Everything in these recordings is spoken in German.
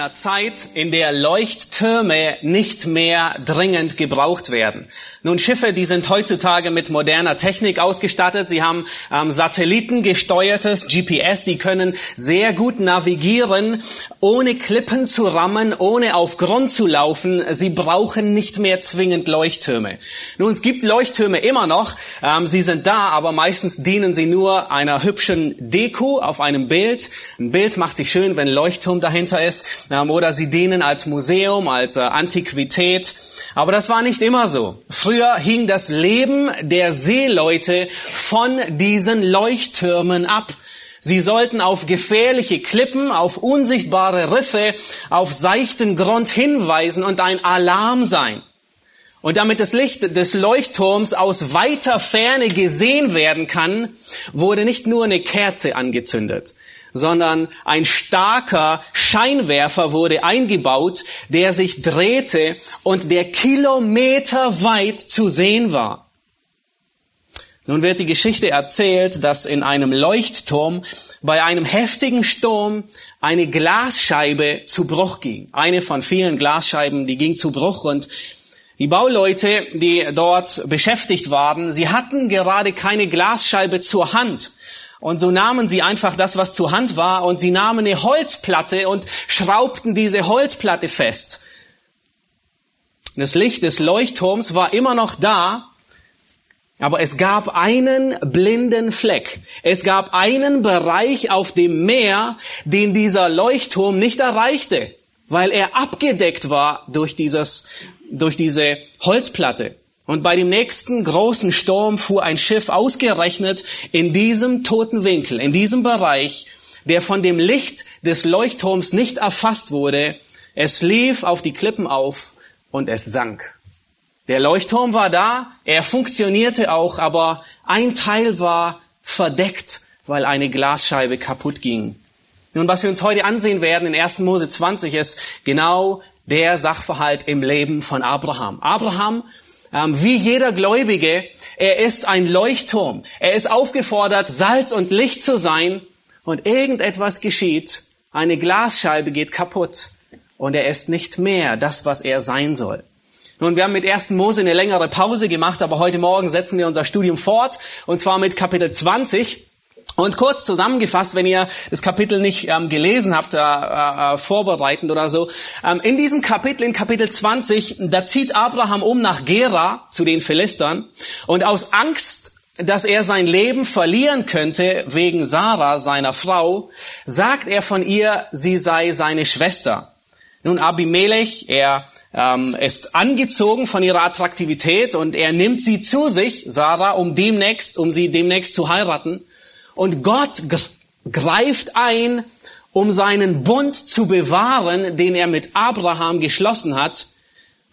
Einer Zeit, in der Leuchttürme nicht mehr dringend gebraucht werden. Nun, Schiffe, die sind heutzutage mit moderner Technik ausgestattet. Sie haben ähm, satellitengesteuertes GPS. Sie können sehr gut navigieren, ohne Klippen zu rammen, ohne auf Grund zu laufen. Sie brauchen nicht mehr zwingend Leuchttürme. Nun, es gibt Leuchttürme immer noch. Ähm, sie sind da, aber meistens dienen sie nur einer hübschen Deko auf einem Bild. Ein Bild macht sich schön, wenn Leuchtturm dahinter ist. Oder sie dienen als Museum, als äh, Antiquität. Aber das war nicht immer so. Früher hing das Leben der Seeleute von diesen Leuchttürmen ab. Sie sollten auf gefährliche Klippen, auf unsichtbare Riffe, auf seichten Grund hinweisen und ein Alarm sein. Und damit das Licht des Leuchtturms aus weiter Ferne gesehen werden kann, wurde nicht nur eine Kerze angezündet, sondern ein starker Scheinwerfer wurde eingebaut, der sich drehte und der kilometerweit zu sehen war. Nun wird die Geschichte erzählt, dass in einem Leuchtturm bei einem heftigen Sturm eine Glasscheibe zu Bruch ging. Eine von vielen Glasscheiben, die ging zu Bruch und die Bauleute, die dort beschäftigt waren, sie hatten gerade keine Glasscheibe zur Hand. Und so nahmen sie einfach das, was zur Hand war, und sie nahmen eine Holzplatte und schraubten diese Holzplatte fest. Das Licht des Leuchtturms war immer noch da, aber es gab einen blinden Fleck. Es gab einen Bereich auf dem Meer, den dieser Leuchtturm nicht erreichte, weil er abgedeckt war durch dieses, durch diese Holzplatte. Und bei dem nächsten großen Sturm fuhr ein Schiff ausgerechnet in diesem toten Winkel, in diesem Bereich, der von dem Licht des Leuchtturms nicht erfasst wurde. Es lief auf die Klippen auf und es sank. Der Leuchtturm war da, er funktionierte auch, aber ein Teil war verdeckt, weil eine Glasscheibe kaputt ging. Nun, was wir uns heute ansehen werden in 1. Mose 20 ist genau der Sachverhalt im Leben von Abraham. Abraham wie jeder Gläubige, er ist ein Leuchtturm. Er ist aufgefordert, Salz und Licht zu sein. Und irgendetwas geschieht. Eine Glasscheibe geht kaputt. Und er ist nicht mehr das, was er sein soll. Nun, wir haben mit 1. Mose eine längere Pause gemacht, aber heute Morgen setzen wir unser Studium fort. Und zwar mit Kapitel 20. Und kurz zusammengefasst, wenn ihr das Kapitel nicht ähm, gelesen habt, äh, äh, vorbereitend oder so, ähm, in diesem Kapitel, in Kapitel 20, da zieht Abraham um nach Gera zu den Philistern und aus Angst, dass er sein Leben verlieren könnte wegen Sarah, seiner Frau, sagt er von ihr, sie sei seine Schwester. Nun, Abimelech, er ähm, ist angezogen von ihrer Attraktivität und er nimmt sie zu sich, Sarah, um demnächst, um sie demnächst zu heiraten. Und Gott greift ein, um seinen Bund zu bewahren, den er mit Abraham geschlossen hat,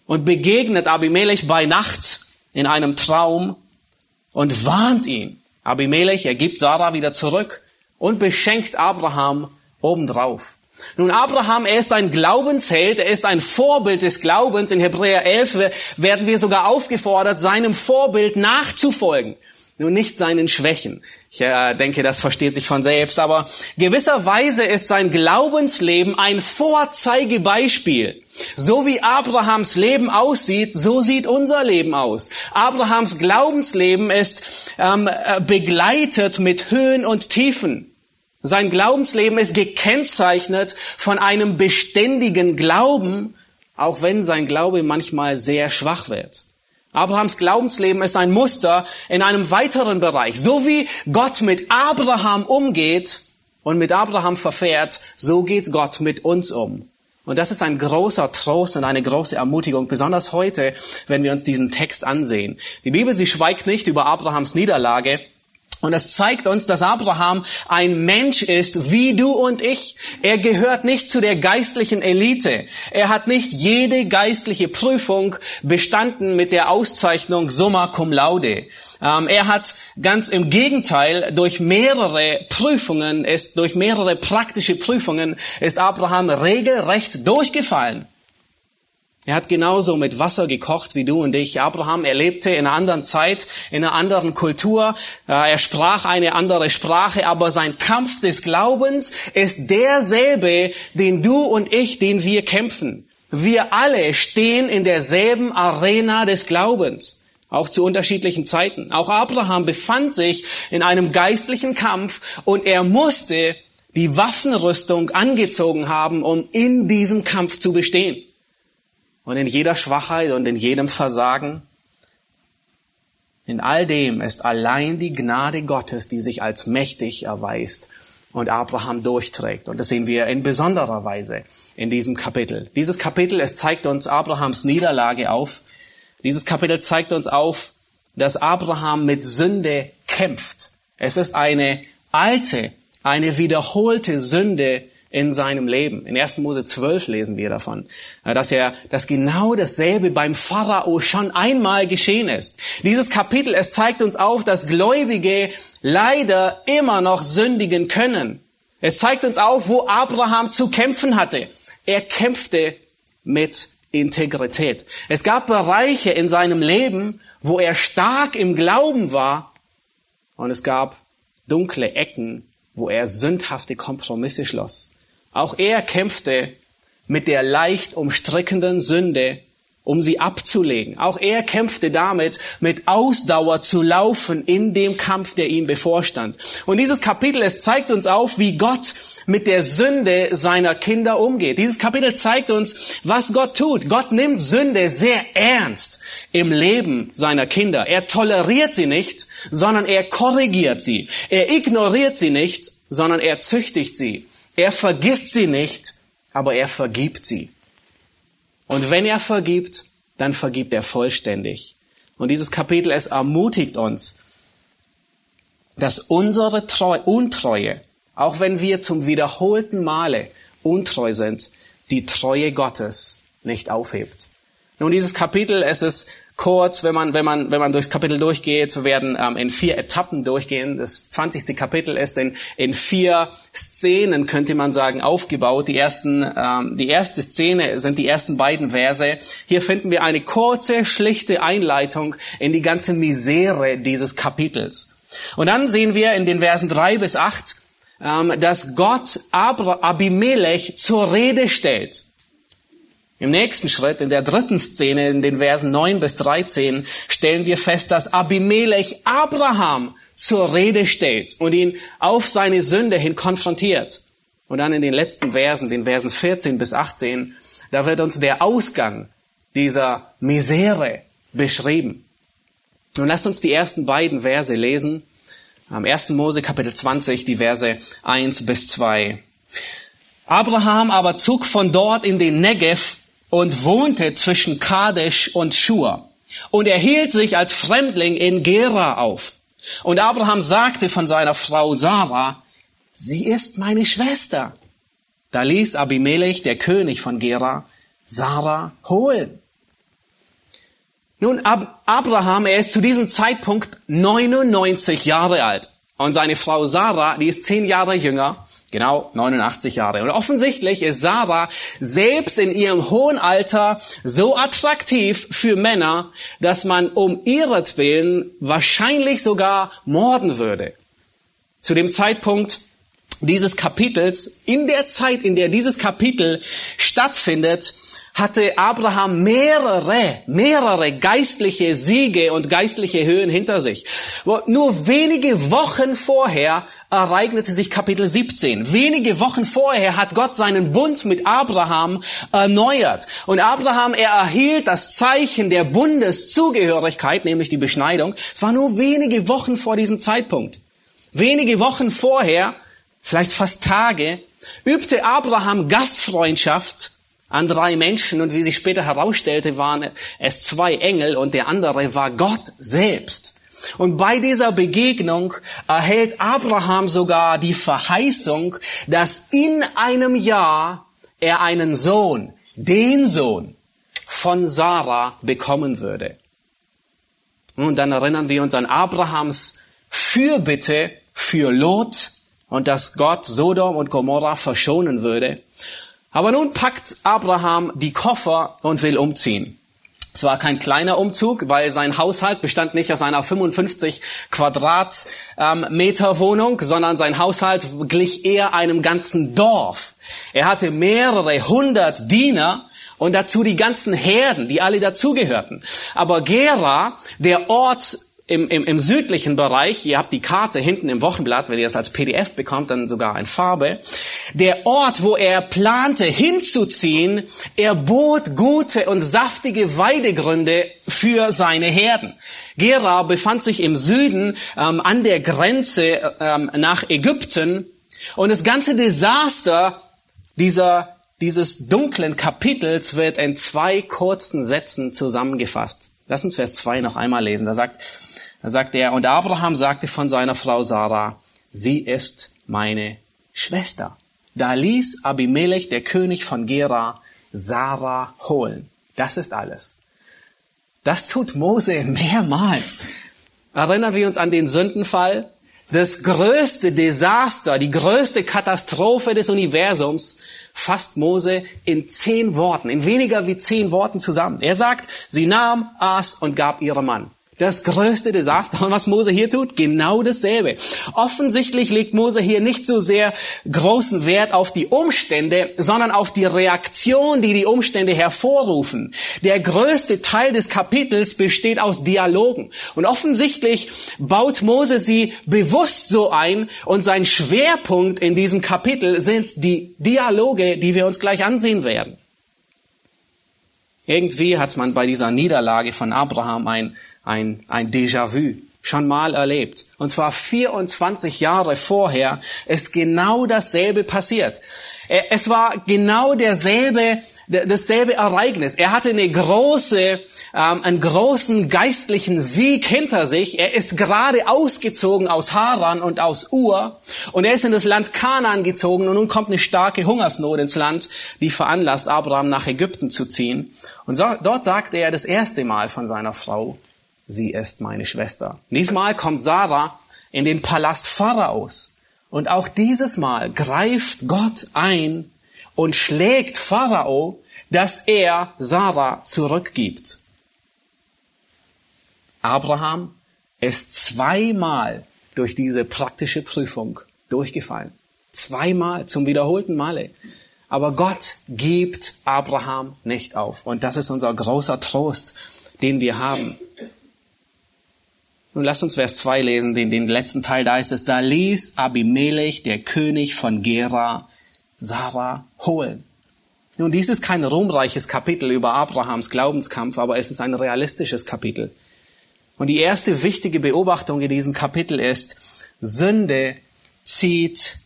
und begegnet Abimelech bei Nacht in einem Traum und warnt ihn. Abimelech, er gibt Sarah wieder zurück und beschenkt Abraham obendrauf. Nun, Abraham, er ist ein Glaubensheld, er ist ein Vorbild des Glaubens. In Hebräer 11 werden wir sogar aufgefordert, seinem Vorbild nachzufolgen nur nicht seinen Schwächen. Ich äh, denke, das versteht sich von selbst, aber gewisserweise ist sein Glaubensleben ein Vorzeigebeispiel. So wie Abrahams Leben aussieht, so sieht unser Leben aus. Abrahams Glaubensleben ist ähm, äh, begleitet mit Höhen und Tiefen. Sein Glaubensleben ist gekennzeichnet von einem beständigen Glauben, auch wenn sein Glaube manchmal sehr schwach wird. Abrahams Glaubensleben ist ein Muster in einem weiteren Bereich. So wie Gott mit Abraham umgeht und mit Abraham verfährt, so geht Gott mit uns um. Und das ist ein großer Trost und eine große Ermutigung, besonders heute, wenn wir uns diesen Text ansehen. Die Bibel, sie schweigt nicht über Abrahams Niederlage, Und es zeigt uns, dass Abraham ein Mensch ist, wie du und ich. Er gehört nicht zu der geistlichen Elite. Er hat nicht jede geistliche Prüfung bestanden mit der Auszeichnung summa cum laude. Ähm, er hat ganz im Gegenteil durch mehrere Prüfungen, ist durch mehrere praktische Prüfungen ist Abraham regelrecht durchgefallen. Er hat genauso mit Wasser gekocht wie du und ich. Abraham, er lebte in einer anderen Zeit, in einer anderen Kultur. Er sprach eine andere Sprache, aber sein Kampf des Glaubens ist derselbe, den du und ich, den wir kämpfen. Wir alle stehen in derselben Arena des Glaubens, auch zu unterschiedlichen Zeiten. Auch Abraham befand sich in einem geistlichen Kampf und er musste die Waffenrüstung angezogen haben, um in diesem Kampf zu bestehen und in jeder Schwachheit und in jedem Versagen. In all dem ist allein die Gnade Gottes, die sich als mächtig erweist und Abraham durchträgt. Und das sehen wir in besonderer Weise in diesem Kapitel. Dieses Kapitel, es zeigt uns Abrahams Niederlage auf. Dieses Kapitel zeigt uns auf, dass Abraham mit Sünde kämpft. Es ist eine alte, eine wiederholte Sünde, in seinem Leben. In 1. Mose 12 lesen wir davon, äh, dass er, dass genau dasselbe beim Pharao schon einmal geschehen ist. Dieses Kapitel, es zeigt uns auf, dass Gläubige leider immer noch sündigen können. Es zeigt uns auf, wo Abraham zu kämpfen hatte. Er kämpfte mit Integrität. Es gab Bereiche in seinem Leben, wo er stark im Glauben war, und es gab dunkle Ecken, wo er sündhafte Kompromisse schloss. Auch er kämpfte mit der leicht umstrickenden Sünde, um sie abzulegen. Auch er kämpfte damit, mit Ausdauer zu laufen in dem Kampf, der ihm bevorstand. Und dieses Kapitel, es zeigt uns auf, wie Gott mit der Sünde seiner Kinder umgeht. Dieses Kapitel zeigt uns, was Gott tut. Gott nimmt Sünde sehr ernst im Leben seiner Kinder. Er toleriert sie nicht, sondern er korrigiert sie. Er ignoriert sie nicht, sondern er züchtigt sie. Er vergisst sie nicht, aber er vergibt sie. Und wenn er vergibt, dann vergibt er vollständig. Und dieses Kapitel, es ermutigt uns, dass unsere Treu Untreue, auch wenn wir zum wiederholten Male untreu sind, die Treue Gottes nicht aufhebt. Nun, dieses Kapitel, es ist kurz, wenn man, wenn man, wenn man durchs Kapitel durchgeht. Wir werden ähm, in vier Etappen durchgehen. Das 20. Kapitel ist in, in vier Szenen, könnte man sagen, aufgebaut. Die ersten, ähm, die erste Szene sind die ersten beiden Verse. Hier finden wir eine kurze, schlichte Einleitung in die ganze Misere dieses Kapitels. Und dann sehen wir in den Versen drei bis acht, ähm, dass Gott Abimelech zur Rede stellt. Im nächsten Schritt, in der dritten Szene, in den Versen 9 bis 13, stellen wir fest, dass Abimelech Abraham zur Rede stellt und ihn auf seine Sünde hin konfrontiert. Und dann in den letzten Versen, den Versen 14 bis 18, da wird uns der Ausgang dieser Misere beschrieben. Nun lasst uns die ersten beiden Verse lesen. Am 1. Mose Kapitel 20, die Verse 1 bis 2. Abraham aber zog von dort in den Negev und wohnte zwischen Kadesh und Schur. Und er hielt sich als Fremdling in Gera auf. Und Abraham sagte von seiner Frau Sarah, sie ist meine Schwester. Da ließ Abimelech, der König von Gera, Sarah holen. Nun, Ab Abraham, er ist zu diesem Zeitpunkt 99 Jahre alt. Und seine Frau Sarah, die ist zehn Jahre jünger. Genau 89 Jahre. Und offensichtlich ist Sarah selbst in ihrem hohen Alter so attraktiv für Männer, dass man um ihretwillen wahrscheinlich sogar morden würde. Zu dem Zeitpunkt dieses Kapitels, in der Zeit, in der dieses Kapitel stattfindet, hatte Abraham mehrere, mehrere geistliche Siege und geistliche Höhen hinter sich. Nur wenige Wochen vorher ereignete sich Kapitel 17. Wenige Wochen vorher hat Gott seinen Bund mit Abraham erneuert. Und Abraham, er erhielt das Zeichen der Bundeszugehörigkeit, nämlich die Beschneidung. Es war nur wenige Wochen vor diesem Zeitpunkt. Wenige Wochen vorher, vielleicht fast Tage, übte Abraham Gastfreundschaft an drei Menschen und wie sich später herausstellte, waren es zwei Engel und der andere war Gott selbst. Und bei dieser Begegnung erhält Abraham sogar die Verheißung, dass in einem Jahr er einen Sohn, den Sohn von Sarah bekommen würde. Und dann erinnern wir uns an Abrahams Fürbitte für Lot und dass Gott Sodom und Gomorra verschonen würde. Aber nun packt Abraham die Koffer und will umziehen. Es war kein kleiner Umzug, weil sein Haushalt bestand nicht aus einer 55 Quadratmeter Wohnung, sondern sein Haushalt glich eher einem ganzen Dorf. Er hatte mehrere hundert Diener und dazu die ganzen Herden, die alle dazugehörten. Aber Gera, der Ort im, im, im südlichen Bereich, ihr habt die Karte hinten im Wochenblatt, wenn ihr das als PDF bekommt, dann sogar in Farbe, der Ort, wo er plante hinzuziehen, er bot gute und saftige Weidegründe für seine Herden. Gera befand sich im Süden ähm, an der Grenze ähm, nach Ägypten und das ganze Desaster dieser dieses dunklen Kapitels wird in zwei kurzen Sätzen zusammengefasst. Lass uns Vers 2 noch einmal lesen. Da sagt, da sagt er, und Abraham sagte von seiner Frau Sarah, sie ist meine Schwester. Da ließ Abimelech, der König von Gera, Sarah holen. Das ist alles. Das tut Mose mehrmals. Erinnern wir uns an den Sündenfall? Das größte Desaster, die größte Katastrophe des Universums fasst Mose in zehn Worten, in weniger wie zehn Worten zusammen. Er sagt, sie nahm, aß und gab ihrem Mann. Das größte Desaster. Und was Mose hier tut? Genau dasselbe. Offensichtlich legt Mose hier nicht so sehr großen Wert auf die Umstände, sondern auf die Reaktion, die die Umstände hervorrufen. Der größte Teil des Kapitels besteht aus Dialogen. Und offensichtlich baut Mose sie bewusst so ein und sein Schwerpunkt in diesem Kapitel sind die Dialoge, die wir uns gleich ansehen werden. Irgendwie hat man bei dieser Niederlage von Abraham ein ein, ein Déjà-vu schon mal erlebt. Und zwar 24 Jahre vorher ist genau dasselbe passiert. Es war genau derselbe, dasselbe Ereignis. Er hatte eine große, ähm, einen großen geistlichen Sieg hinter sich. Er ist gerade ausgezogen aus Haran und aus Ur und er ist in das Land Kanaan gezogen und nun kommt eine starke Hungersnot ins Land, die veranlasst Abraham nach Ägypten zu ziehen. Und so, dort sagte er das erste Mal von seiner Frau, sie ist meine Schwester. Diesmal kommt Sarah in den Palast Pharaos. Und auch dieses Mal greift Gott ein und schlägt Pharao, dass er Sarah zurückgibt. Abraham ist zweimal durch diese praktische Prüfung durchgefallen. Zweimal, zum wiederholten Male. Aber Gott gibt Abraham nicht auf. Und das ist unser großer Trost, den wir haben. Nun lass uns Vers 2 lesen, den, den letzten Teil, da ist es, da ließ Abimelech, der König von Gera, Sarah holen. Nun, dies ist kein ruhmreiches Kapitel über Abrahams Glaubenskampf, aber es ist ein realistisches Kapitel. Und die erste wichtige Beobachtung in diesem Kapitel ist, Sünde zieht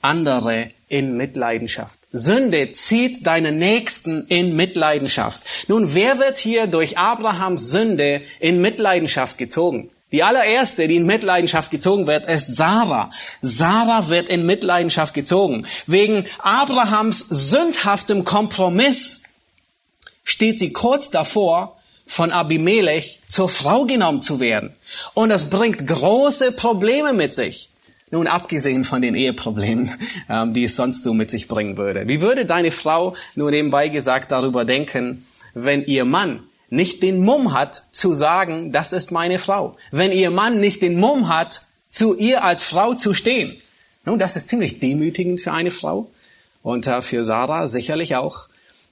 andere in Mitleidenschaft. Sünde zieht deine Nächsten in Mitleidenschaft. Nun, wer wird hier durch Abrahams Sünde in Mitleidenschaft gezogen? Die allererste, die in Mitleidenschaft gezogen wird, ist Sarah. Sarah wird in Mitleidenschaft gezogen. Wegen Abrahams sündhaftem Kompromiss steht sie kurz davor, von Abimelech zur Frau genommen zu werden. Und das bringt große Probleme mit sich. Nun, abgesehen von den Eheproblemen, ähm, die es sonst so mit sich bringen würde. Wie würde deine Frau, nur nebenbei gesagt, darüber denken, wenn ihr Mann nicht den Mumm hat zu sagen, das ist meine Frau. Wenn ihr Mann nicht den Mumm hat, zu ihr als Frau zu stehen. Nun, das ist ziemlich demütigend für eine Frau und äh, für Sarah sicherlich auch.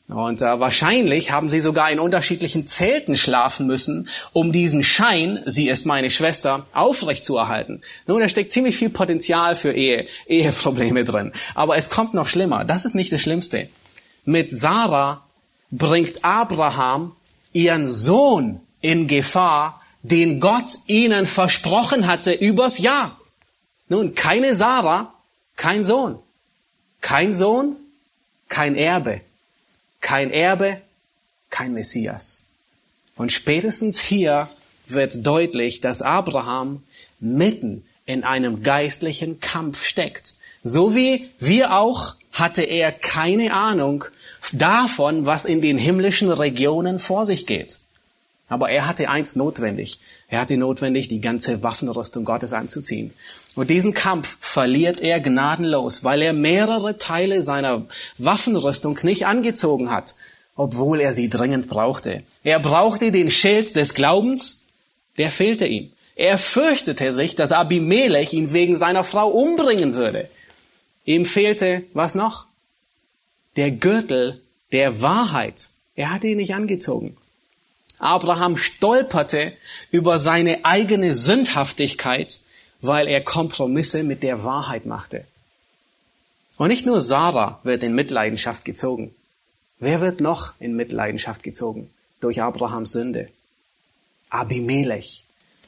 Und äh, wahrscheinlich haben sie sogar in unterschiedlichen Zelten schlafen müssen, um diesen Schein, sie ist meine Schwester, aufrechtzuerhalten. Nun, da steckt ziemlich viel Potenzial für Ehe, Eheprobleme drin. Aber es kommt noch schlimmer. Das ist nicht das Schlimmste. Mit Sarah bringt Abraham ihren Sohn in Gefahr, den Gott ihnen versprochen hatte übers Jahr. Nun, keine Sarah, kein Sohn. Kein Sohn, kein Erbe. Kein Erbe, kein Messias. Und spätestens hier wird deutlich, dass Abraham mitten in einem geistlichen Kampf steckt. So wie wir auch hatte er keine Ahnung davon, was in den himmlischen Regionen vor sich geht. Aber er hatte eins notwendig. Er hatte notwendig, die ganze Waffenrüstung Gottes anzuziehen. Und diesen Kampf verliert er gnadenlos, weil er mehrere Teile seiner Waffenrüstung nicht angezogen hat, obwohl er sie dringend brauchte. Er brauchte den Schild des Glaubens, der fehlte ihm. Er fürchtete sich, dass Abimelech ihn wegen seiner Frau umbringen würde. Ihm fehlte was noch? Der Gürtel der Wahrheit. Er hatte ihn nicht angezogen. Abraham stolperte über seine eigene Sündhaftigkeit, weil er Kompromisse mit der Wahrheit machte. Und nicht nur Sarah wird in Mitleidenschaft gezogen. Wer wird noch in Mitleidenschaft gezogen? Durch Abrahams Sünde. Abimelech.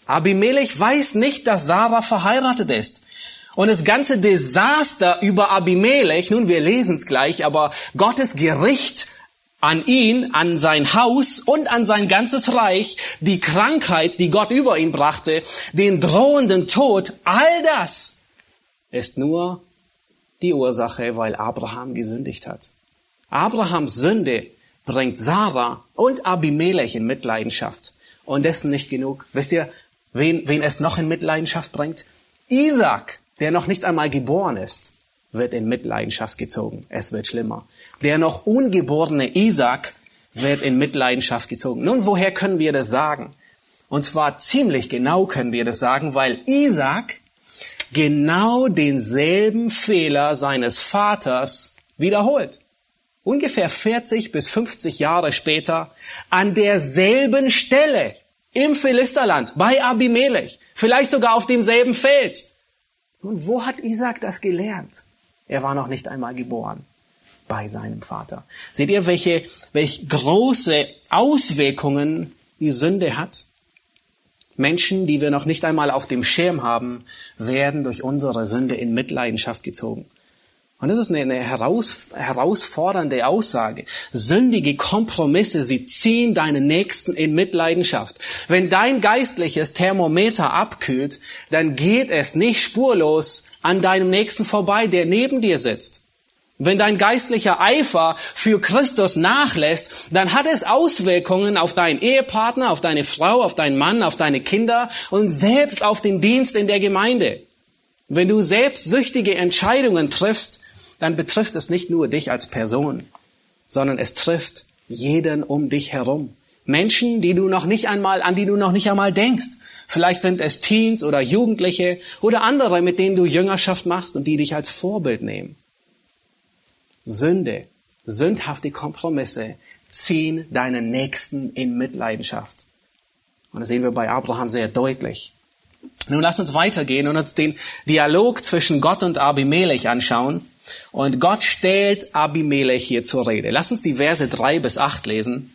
Abimelech weiß nicht, dass Sarah verheiratet ist. Und das ganze Desaster über Abimelech, nun wir lesen es gleich, aber Gottes Gericht an ihn, an sein Haus und an sein ganzes Reich, die Krankheit, die Gott über ihn brachte, den drohenden Tod, all das ist nur die Ursache, weil Abraham gesündigt hat. Abrahams Sünde bringt Sarah und Abimelech in Mitleidenschaft. Und dessen nicht genug. Wisst ihr, wen, wen es noch in Mitleidenschaft bringt? Isaac, der noch nicht einmal geboren ist wird in Mitleidenschaft gezogen. Es wird schlimmer. Der noch ungeborene Isaac wird in Mitleidenschaft gezogen. Nun, woher können wir das sagen? Und zwar ziemlich genau können wir das sagen, weil Isaac genau denselben Fehler seines Vaters wiederholt. Ungefähr 40 bis 50 Jahre später an derselben Stelle im Philisterland bei Abimelech, vielleicht sogar auf demselben Feld. Nun, wo hat Isaac das gelernt? Er war noch nicht einmal geboren bei seinem Vater. Seht ihr, welche, welche große Auswirkungen die Sünde hat? Menschen, die wir noch nicht einmal auf dem Schirm haben, werden durch unsere Sünde in Mitleidenschaft gezogen. Und das ist eine, eine heraus, herausfordernde Aussage. Sündige Kompromisse, sie ziehen deinen Nächsten in Mitleidenschaft. Wenn dein geistliches Thermometer abkühlt, dann geht es nicht spurlos an deinem Nächsten vorbei, der neben dir sitzt. Wenn dein geistlicher Eifer für Christus nachlässt, dann hat es Auswirkungen auf deinen Ehepartner, auf deine Frau, auf deinen Mann, auf deine Kinder und selbst auf den Dienst in der Gemeinde. Wenn du selbstsüchtige Entscheidungen triffst, dann betrifft es nicht nur dich als Person, sondern es trifft jeden um dich herum. Menschen, die du noch nicht einmal, an die du noch nicht einmal denkst. Vielleicht sind es Teens oder Jugendliche oder andere, mit denen du Jüngerschaft machst und die dich als Vorbild nehmen. Sünde, sündhafte Kompromisse ziehen deinen Nächsten in Mitleidenschaft. Und das sehen wir bei Abraham sehr deutlich. Nun lass uns weitergehen und uns den Dialog zwischen Gott und Abimelech anschauen. Und Gott stellt Abimelech hier zur Rede. Lass uns die Verse drei bis acht lesen.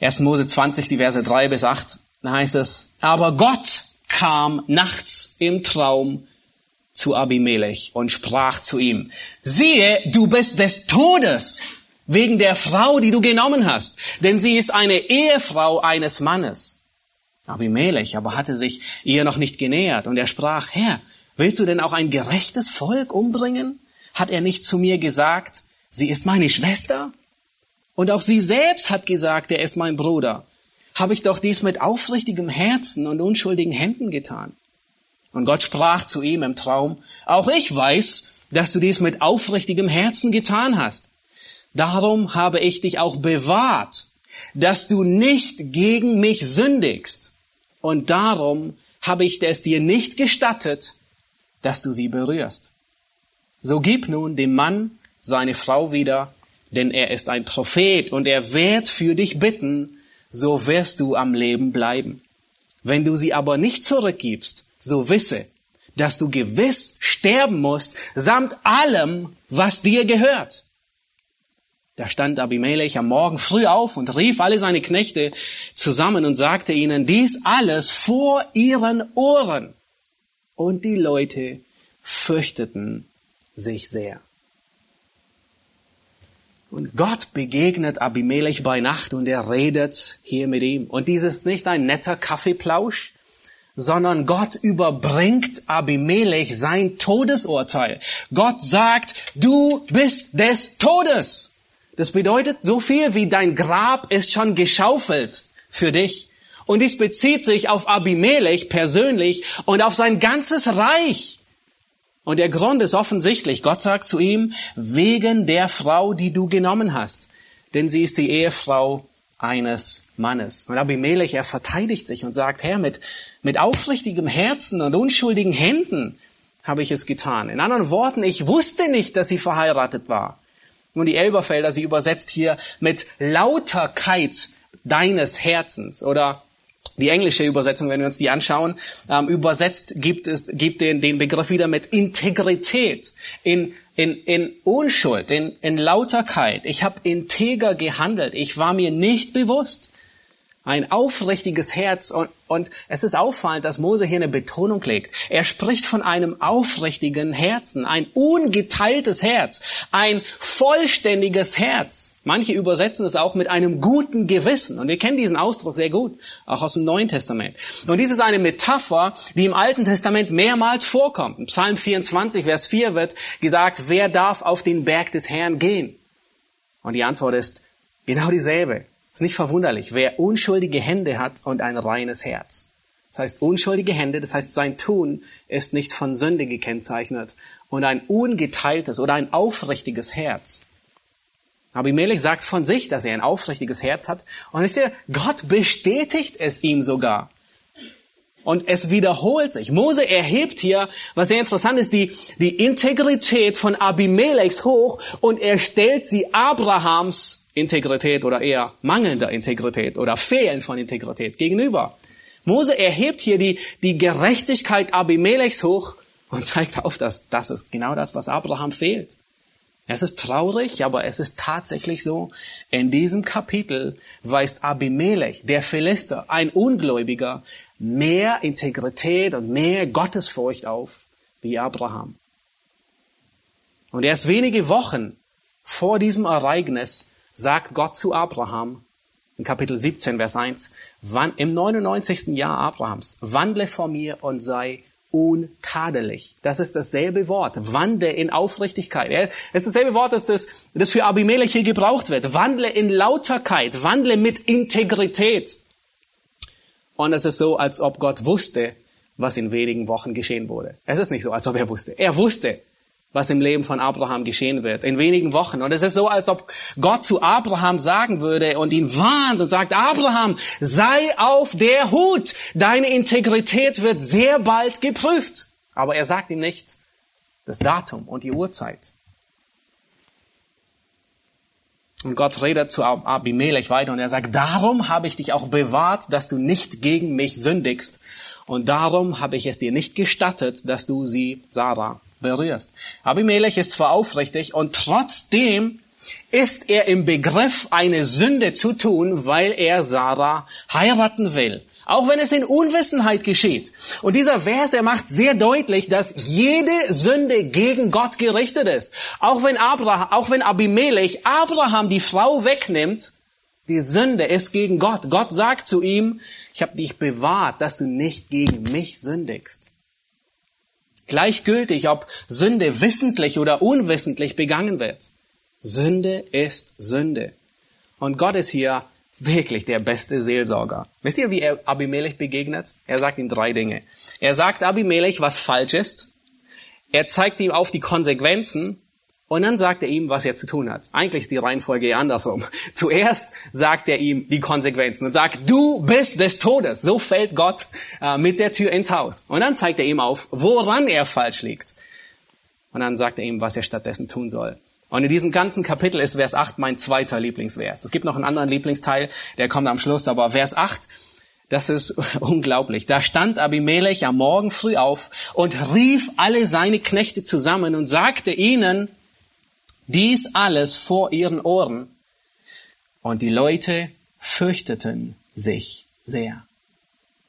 1. Mose 20, die Verse drei bis acht. Da heißt es, aber Gott kam nachts im Traum zu Abimelech und sprach zu ihm, siehe, du bist des Todes wegen der Frau, die du genommen hast, denn sie ist eine Ehefrau eines Mannes. Abimelech aber hatte sich ihr noch nicht genähert und er sprach, Herr, willst du denn auch ein gerechtes Volk umbringen? Hat er nicht zu mir gesagt, sie ist meine Schwester? Und auch sie selbst hat gesagt, er ist mein Bruder habe ich doch dies mit aufrichtigem Herzen und unschuldigen Händen getan. Und Gott sprach zu ihm im Traum, auch ich weiß, dass du dies mit aufrichtigem Herzen getan hast. Darum habe ich dich auch bewahrt, dass du nicht gegen mich sündigst. Und darum habe ich es dir nicht gestattet, dass du sie berührst. So gib nun dem Mann seine Frau wieder, denn er ist ein Prophet und er wird für dich bitten, so wirst du am Leben bleiben. Wenn du sie aber nicht zurückgibst, so wisse, dass du gewiss sterben musst, samt allem, was dir gehört. Da stand Abimelech am Morgen früh auf und rief alle seine Knechte zusammen und sagte ihnen dies alles vor ihren Ohren. Und die Leute fürchteten sich sehr. Und Gott begegnet Abimelech bei Nacht und er redet hier mit ihm. Und dies ist nicht ein netter Kaffeeplausch, sondern Gott überbringt Abimelech sein Todesurteil. Gott sagt, du bist des Todes. Das bedeutet so viel wie dein Grab ist schon geschaufelt für dich. Und dies bezieht sich auf Abimelech persönlich und auf sein ganzes Reich. Und der Grund ist offensichtlich. Gott sagt zu ihm, wegen der Frau, die du genommen hast. Denn sie ist die Ehefrau eines Mannes. Und Abimelech, er verteidigt sich und sagt, Herr, mit, mit aufrichtigem Herzen und unschuldigen Händen habe ich es getan. In anderen Worten, ich wusste nicht, dass sie verheiratet war. Und die Elberfelder, sie übersetzt hier mit Lauterkeit deines Herzens oder die englische Übersetzung, wenn wir uns die anschauen, ähm, übersetzt gibt es gibt den, den Begriff wieder mit Integrität, in, in, in Unschuld, in, in Lauterkeit. Ich habe integer gehandelt. Ich war mir nicht bewusst, ein aufrichtiges Herz und, und es ist auffallend, dass Mose hier eine Betonung legt. Er spricht von einem aufrichtigen Herzen, ein ungeteiltes Herz, ein vollständiges Herz. Manche übersetzen es auch mit einem guten Gewissen und wir kennen diesen Ausdruck sehr gut, auch aus dem Neuen Testament. Und dies ist eine Metapher, die im Alten Testament mehrmals vorkommt. In Psalm 24, Vers 4 wird gesagt, wer darf auf den Berg des Herrn gehen? Und die Antwort ist genau dieselbe. Ist nicht verwunderlich, wer unschuldige Hände hat und ein reines Herz. Das heißt, unschuldige Hände, das heißt, sein Tun ist nicht von Sünde gekennzeichnet und ein ungeteiltes oder ein aufrichtiges Herz. Abimelech sagt von sich, dass er ein aufrichtiges Herz hat. Und wisst ihr, Gott bestätigt es ihm sogar. Und es wiederholt sich. Mose erhebt hier, was sehr interessant ist, die, die Integrität von Abimelechs hoch und er stellt sie Abrahams Integrität oder eher mangelnder Integrität oder Fehlen von Integrität gegenüber. Mose erhebt hier die, die Gerechtigkeit Abimelechs hoch und zeigt auf, dass das ist genau das, was Abraham fehlt. Es ist traurig, aber es ist tatsächlich so. In diesem Kapitel weist Abimelech, der Philister, ein Ungläubiger, mehr Integrität und mehr Gottesfurcht auf wie Abraham. Und erst wenige Wochen vor diesem Ereignis sagt Gott zu Abraham in Kapitel 17, Vers 1, wann, im 99. Jahr Abrahams, wandle vor mir und sei untadelig. Das ist dasselbe Wort. Wandle in Aufrichtigkeit. Es ist dasselbe Wort, das, das, das für Abimelech hier gebraucht wird. Wandle in Lauterkeit. Wandle mit Integrität. Und es ist so, als ob Gott wusste, was in wenigen Wochen geschehen wurde. Es ist nicht so, als ob er wusste. Er wusste, was im Leben von Abraham geschehen wird, in wenigen Wochen. Und es ist so, als ob Gott zu Abraham sagen würde und ihn warnt und sagt, Abraham, sei auf der Hut, deine Integrität wird sehr bald geprüft. Aber er sagt ihm nicht das Datum und die Uhrzeit. Und Gott redet zu Abimelech weiter und er sagt, darum habe ich dich auch bewahrt, dass du nicht gegen mich sündigst. Und darum habe ich es dir nicht gestattet, dass du sie, Sarah, berührst. Abimelech ist zwar aufrichtig und trotzdem ist er im Begriff, eine Sünde zu tun, weil er Sarah heiraten will. Auch wenn es in Unwissenheit geschieht. Und dieser Vers, er macht sehr deutlich, dass jede Sünde gegen Gott gerichtet ist. Auch wenn Abraham, auch wenn Abimelech Abraham die Frau wegnimmt, die Sünde ist gegen Gott. Gott sagt zu ihm, ich habe dich bewahrt, dass du nicht gegen mich sündigst. Gleichgültig, ob Sünde wissentlich oder unwissentlich begangen wird. Sünde ist Sünde. Und Gott ist hier wirklich der beste Seelsorger. Wisst ihr, wie er Abimelech begegnet? Er sagt ihm drei Dinge. Er sagt Abimelech, was falsch ist. Er zeigt ihm auf die Konsequenzen und dann sagt er ihm, was er zu tun hat. Eigentlich ist die Reihenfolge andersrum. Zuerst sagt er ihm die Konsequenzen und sagt, du bist des Todes. So fällt Gott äh, mit der Tür ins Haus. Und dann zeigt er ihm auf, woran er falsch liegt. Und dann sagt er ihm, was er stattdessen tun soll. Und in diesem ganzen Kapitel ist Vers 8 mein zweiter Lieblingsvers. Es gibt noch einen anderen Lieblingsteil, der kommt am Schluss, aber Vers 8 das ist unglaublich. Da stand Abimelech am Morgen früh auf und rief alle seine Knechte zusammen und sagte ihnen, dies alles vor ihren Ohren. Und die Leute fürchteten sich sehr.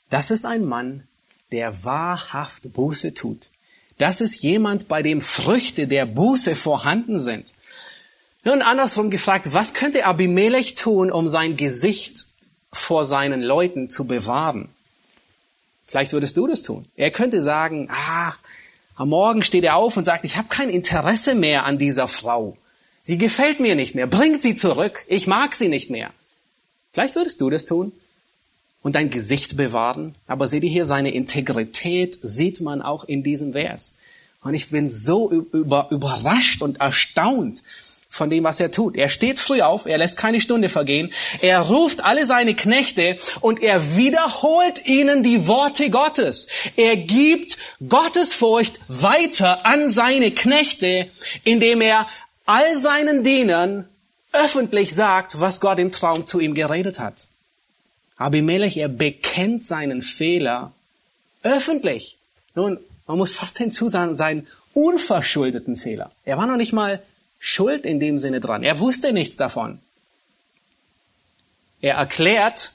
Das ist ein Mann, der wahrhaft Buße tut. Das ist jemand, bei dem Früchte der Buße vorhanden sind. Nun andersrum gefragt, was könnte Abimelech tun, um sein Gesicht vor seinen Leuten zu bewahren? Vielleicht würdest du das tun. Er könnte sagen, ach, am Morgen steht er auf und sagt, ich habe kein Interesse mehr an dieser Frau. Sie gefällt mir nicht mehr. Bringt sie zurück. Ich mag sie nicht mehr. Vielleicht würdest du das tun und dein Gesicht bewahren. Aber seht ihr hier, seine Integrität sieht man auch in diesem Vers. Und ich bin so über, überrascht und erstaunt von dem, was er tut. Er steht früh auf, er lässt keine Stunde vergehen, er ruft alle seine Knechte und er wiederholt ihnen die Worte Gottes. Er gibt Gottesfurcht weiter an seine Knechte, indem er all seinen Dienern öffentlich sagt, was Gott im Traum zu ihm geredet hat. Abimelech, er bekennt seinen Fehler öffentlich. Nun, man muss fast hinzusagen, seinen unverschuldeten Fehler. Er war noch nicht mal Schuld in dem Sinne dran. Er wusste nichts davon. Er erklärt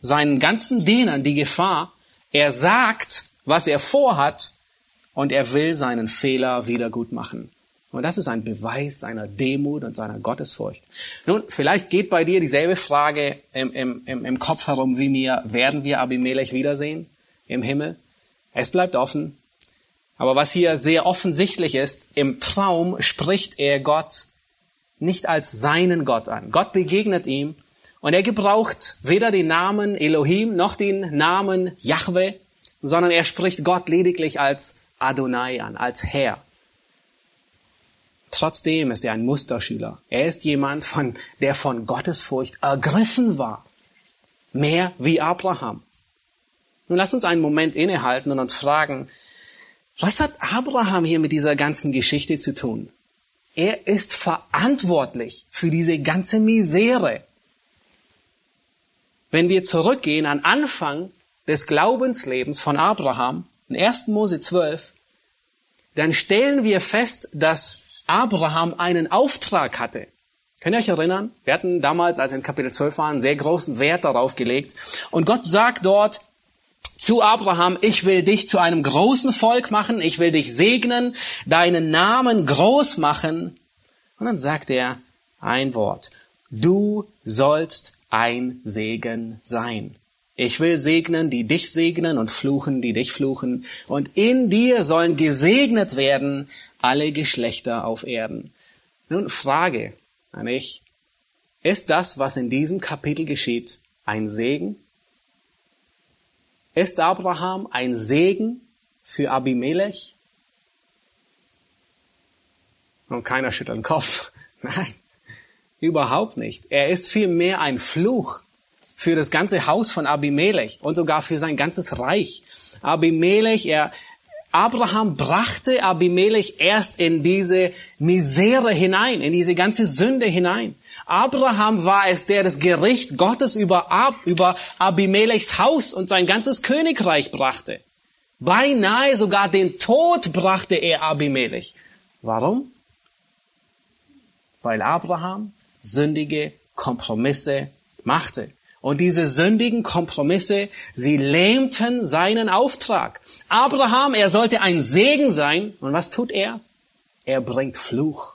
seinen ganzen Dienern die Gefahr. Er sagt, was er vorhat und er will seinen Fehler wieder gut machen. Und das ist ein Beweis seiner Demut und seiner Gottesfurcht. Nun, vielleicht geht bei dir dieselbe Frage im, im, im, Kopf herum wie mir. Werden wir Abimelech wiedersehen im Himmel? Es bleibt offen. Aber was hier sehr offensichtlich ist, im Traum spricht er Gott nicht als seinen Gott an. Gott begegnet ihm und er gebraucht weder den Namen Elohim noch den Namen Yahweh, sondern er spricht Gott lediglich als Adonai an, als Herr. Trotzdem ist er ein Musterschüler. Er ist jemand, von, der von Gottesfurcht ergriffen war. Mehr wie Abraham. Nun lass uns einen Moment innehalten und uns fragen, was hat Abraham hier mit dieser ganzen Geschichte zu tun? Er ist verantwortlich für diese ganze Misere. Wenn wir zurückgehen an Anfang des Glaubenslebens von Abraham, in 1. Mose 12, dann stellen wir fest, dass Abraham einen Auftrag hatte. Könnt ihr euch erinnern? Wir hatten damals, als wir in Kapitel 12 waren, sehr großen Wert darauf gelegt. Und Gott sagt dort, zu Abraham, ich will dich zu einem großen Volk machen, ich will dich segnen, deinen Namen groß machen. Und dann sagt er ein Wort. Du sollst ein Segen sein. Ich will segnen, die dich segnen und fluchen, die dich fluchen. Und in dir sollen gesegnet werden alle Geschlechter auf Erden. Nun, Frage an ich. Ist das, was in diesem Kapitel geschieht, ein Segen? Ist Abraham ein Segen für Abimelech? Und keiner schüttelt den Kopf. Nein, überhaupt nicht. Er ist vielmehr ein Fluch für das ganze Haus von Abimelech und sogar für sein ganzes Reich. Abimelech, er, Abraham brachte Abimelech erst in diese Misere hinein, in diese ganze Sünde hinein. Abraham war es, der das Gericht Gottes über, Ab, über Abimelechs Haus und sein ganzes Königreich brachte. Beinahe sogar den Tod brachte er Abimelech. Warum? Weil Abraham sündige Kompromisse machte. Und diese sündigen Kompromisse, sie lähmten seinen Auftrag. Abraham, er sollte ein Segen sein. Und was tut er? Er bringt Fluch.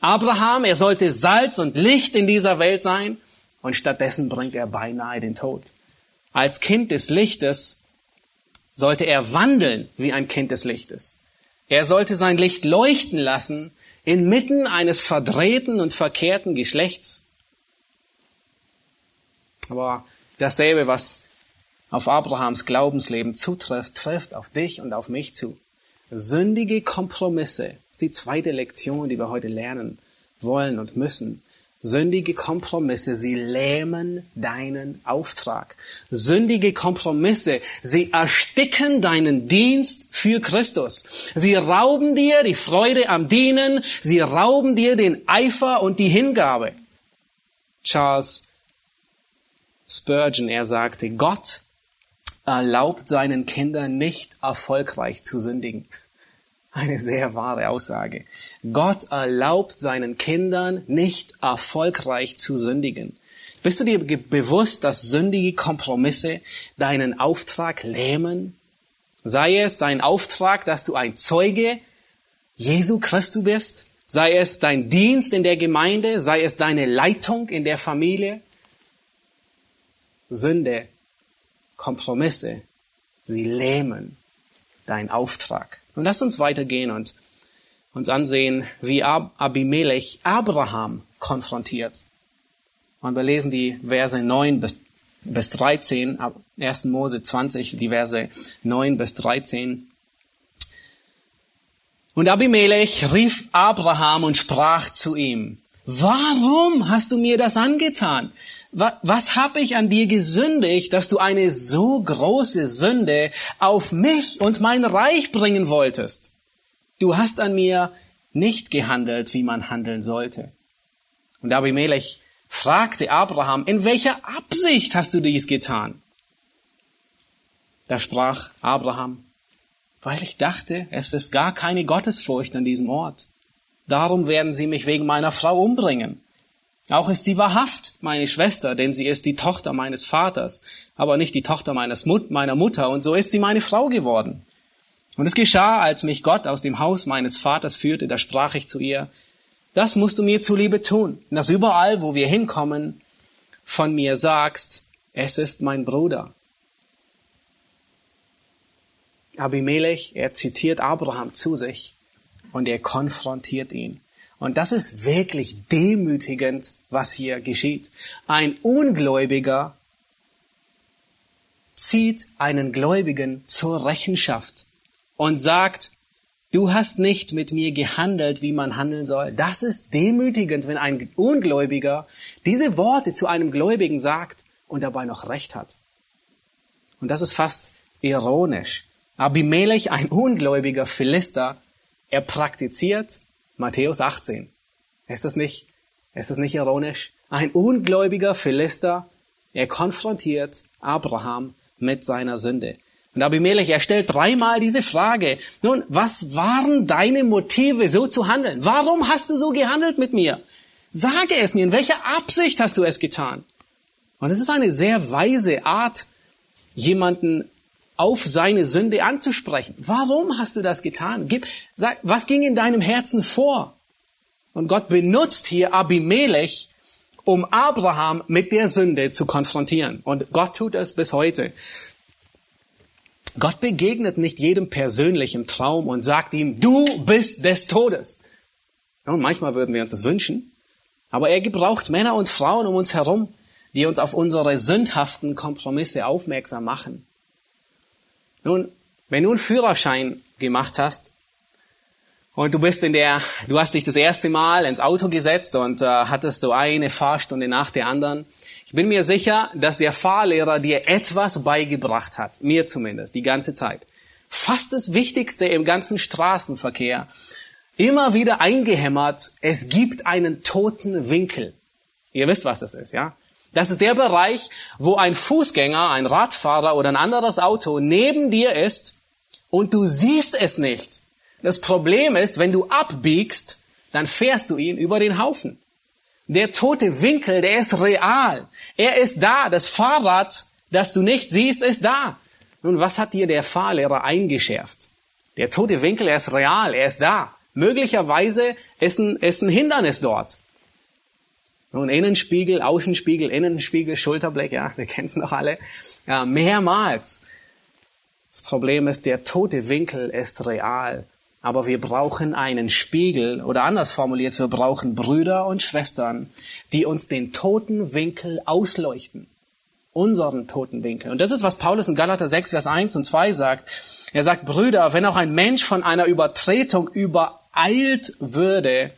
Abraham, er sollte Salz und Licht in dieser Welt sein und stattdessen bringt er beinahe den Tod. Als Kind des Lichtes sollte er wandeln wie ein Kind des Lichtes. Er sollte sein Licht leuchten lassen inmitten eines verdrehten und verkehrten Geschlechts. Aber dasselbe, was auf Abrahams Glaubensleben zutrifft, trifft auf dich und auf mich zu. Sündige Kompromisse die zweite Lektion, die wir heute lernen wollen und müssen. Sündige Kompromisse, sie lähmen deinen Auftrag. Sündige Kompromisse, sie ersticken deinen Dienst für Christus. Sie rauben dir die Freude am Dienen, sie rauben dir den Eifer und die Hingabe. Charles Spurgeon, er sagte, Gott erlaubt seinen Kindern nicht erfolgreich zu sündigen. Eine sehr wahre Aussage. Gott erlaubt seinen Kindern nicht erfolgreich zu sündigen. Bist du dir bewusst, dass sündige Kompromisse deinen Auftrag lähmen? Sei es dein Auftrag, dass du ein Zeuge Jesu Christus bist, sei es dein Dienst in der Gemeinde, sei es deine Leitung in der Familie. Sünde, Kompromisse, sie lähmen deinen Auftrag. Und lass uns weitergehen und uns ansehen, wie Abimelech Abraham konfrontiert. Und wir lesen die Verse 9 bis 13, 1. Mose 20, die Verse 9 bis 13. Und Abimelech rief Abraham und sprach zu ihm, warum hast du mir das angetan? Was habe ich an dir gesündigt, dass du eine so große Sünde auf mich und mein Reich bringen wolltest? Du hast an mir nicht gehandelt, wie man handeln sollte. Und Abimelech fragte Abraham, in welcher Absicht hast du dies getan? Da sprach Abraham, weil ich dachte, es ist gar keine Gottesfurcht an diesem Ort. Darum werden sie mich wegen meiner Frau umbringen. Auch ist sie wahrhaft meine Schwester, denn sie ist die Tochter meines Vaters, aber nicht die Tochter meines Mut meiner Mutter, und so ist sie meine Frau geworden. Und es geschah, als mich Gott aus dem Haus meines Vaters führte, da sprach ich zu ihr, das musst du mir zuliebe tun, dass überall, wo wir hinkommen, von mir sagst, es ist mein Bruder. Abimelech, er zitiert Abraham zu sich und er konfrontiert ihn. Und das ist wirklich demütigend, was hier geschieht. Ein Ungläubiger zieht einen Gläubigen zur Rechenschaft und sagt, du hast nicht mit mir gehandelt, wie man handeln soll. Das ist demütigend, wenn ein Ungläubiger diese Worte zu einem Gläubigen sagt und dabei noch recht hat. Und das ist fast ironisch. Abimelech, ein ungläubiger Philister, er praktiziert Matthäus 18. Ist das nicht, ist das nicht ironisch? Ein ungläubiger Philister, er konfrontiert Abraham mit seiner Sünde. Und Abimelech, er stellt dreimal diese Frage. Nun, was waren deine Motive, so zu handeln? Warum hast du so gehandelt mit mir? Sage es mir, in welcher Absicht hast du es getan? Und es ist eine sehr weise Art, jemanden auf seine Sünde anzusprechen. Warum hast du das getan? Gib, sag, was ging in deinem Herzen vor? Und Gott benutzt hier Abimelech, um Abraham mit der Sünde zu konfrontieren. Und Gott tut es bis heute. Gott begegnet nicht jedem persönlich im Traum und sagt ihm, du bist des Todes. und manchmal würden wir uns das wünschen. Aber er gebraucht Männer und Frauen um uns herum, die uns auf unsere sündhaften Kompromisse aufmerksam machen. Nun, wenn du einen Führerschein gemacht hast und du bist in der, du hast dich das erste Mal ins Auto gesetzt und äh, hattest so eine Fahrstunde nach der anderen. Ich bin mir sicher, dass der Fahrlehrer dir etwas beigebracht hat, mir zumindest, die ganze Zeit. Fast das Wichtigste im ganzen Straßenverkehr. Immer wieder eingehämmert, es gibt einen toten Winkel. Ihr wisst, was das ist, ja? Das ist der Bereich, wo ein Fußgänger, ein Radfahrer oder ein anderes Auto neben dir ist und du siehst es nicht. Das Problem ist, wenn du abbiegst, dann fährst du ihn über den Haufen. Der tote Winkel, der ist real. Er ist da. Das Fahrrad, das du nicht siehst, ist da. Nun, was hat dir der Fahrlehrer eingeschärft? Der tote Winkel, er ist real, er ist da. Möglicherweise ist ein, ist ein Hindernis dort. Nun, Innenspiegel, Außenspiegel, Innenspiegel, Schulterblick, ja, wir kennen es noch alle. Ja, mehrmals. Das Problem ist, der tote Winkel ist real. Aber wir brauchen einen Spiegel oder anders formuliert, wir brauchen Brüder und Schwestern, die uns den toten Winkel ausleuchten. Unseren toten Winkel. Und das ist, was Paulus in Galater 6, Vers 1 und 2 sagt. Er sagt, Brüder, wenn auch ein Mensch von einer Übertretung übereilt würde,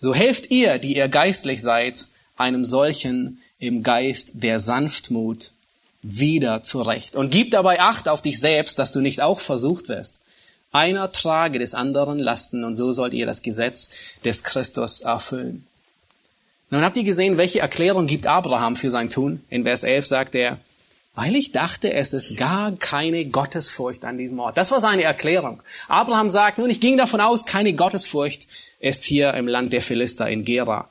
so helft ihr, die ihr geistlich seid, einem solchen im Geist der Sanftmut wieder zurecht. Und gib dabei Acht auf dich selbst, dass du nicht auch versucht wirst. Einer trage des anderen Lasten und so sollt ihr das Gesetz des Christus erfüllen. Nun habt ihr gesehen, welche Erklärung gibt Abraham für sein Tun? In Vers 11 sagt er, weil ich dachte, es ist gar keine Gottesfurcht an diesem Ort. Das war seine Erklärung. Abraham sagt, nun, ich ging davon aus, keine Gottesfurcht ist hier im Land der Philister in Gera.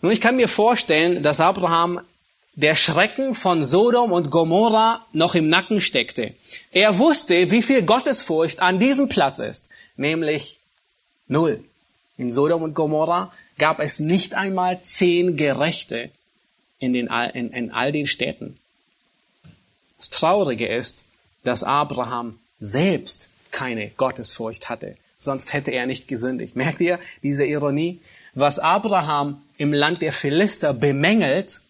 Nun, ich kann mir vorstellen, dass Abraham der Schrecken von Sodom und Gomorra noch im Nacken steckte. Er wusste, wie viel Gottesfurcht an diesem Platz ist, nämlich null. In Sodom und Gomorra gab es nicht einmal zehn Gerechte in, den, in, in all den Städten. Das Traurige ist, dass Abraham selbst keine Gottesfurcht hatte. Sonst hätte er nicht gesündigt. Merkt ihr diese Ironie? Was Abraham im Land der Philister bemängelt,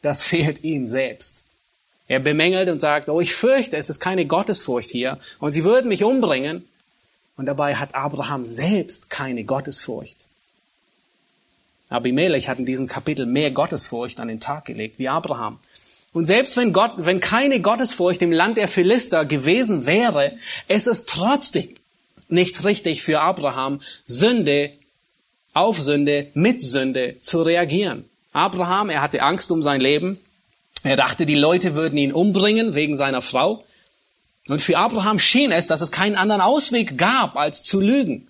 das fehlt ihm selbst. Er bemängelt und sagt, oh, ich fürchte, es ist keine Gottesfurcht hier und sie würden mich umbringen. Und dabei hat Abraham selbst keine Gottesfurcht. Abimelech hat in diesem Kapitel mehr Gottesfurcht an den Tag gelegt wie Abraham. Und selbst wenn Gott, wenn keine Gottesfurcht im Land der Philister gewesen wäre, es ist trotzdem nicht richtig für Abraham, Sünde auf Sünde, mit Sünde zu reagieren. Abraham, er hatte Angst um sein Leben. Er dachte, die Leute würden ihn umbringen wegen seiner Frau. Und für Abraham schien es, dass es keinen anderen Ausweg gab, als zu lügen.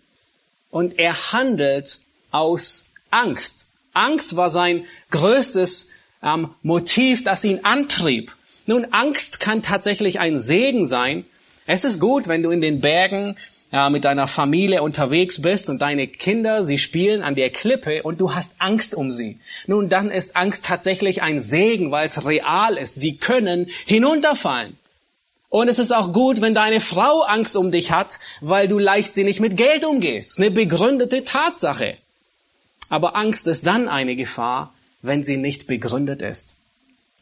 Und er handelt aus Angst. Angst war sein größtes ähm, Motiv, das ihn antrieb. Nun, Angst kann tatsächlich ein Segen sein. Es ist gut, wenn du in den Bergen ja, mit deiner Familie unterwegs bist und deine Kinder, sie spielen an der Klippe und du hast Angst um sie. Nun, dann ist Angst tatsächlich ein Segen, weil es real ist. Sie können hinunterfallen. Und es ist auch gut, wenn deine Frau Angst um dich hat, weil du leichtsinnig mit Geld umgehst. Eine begründete Tatsache. Aber Angst ist dann eine Gefahr, wenn sie nicht begründet ist.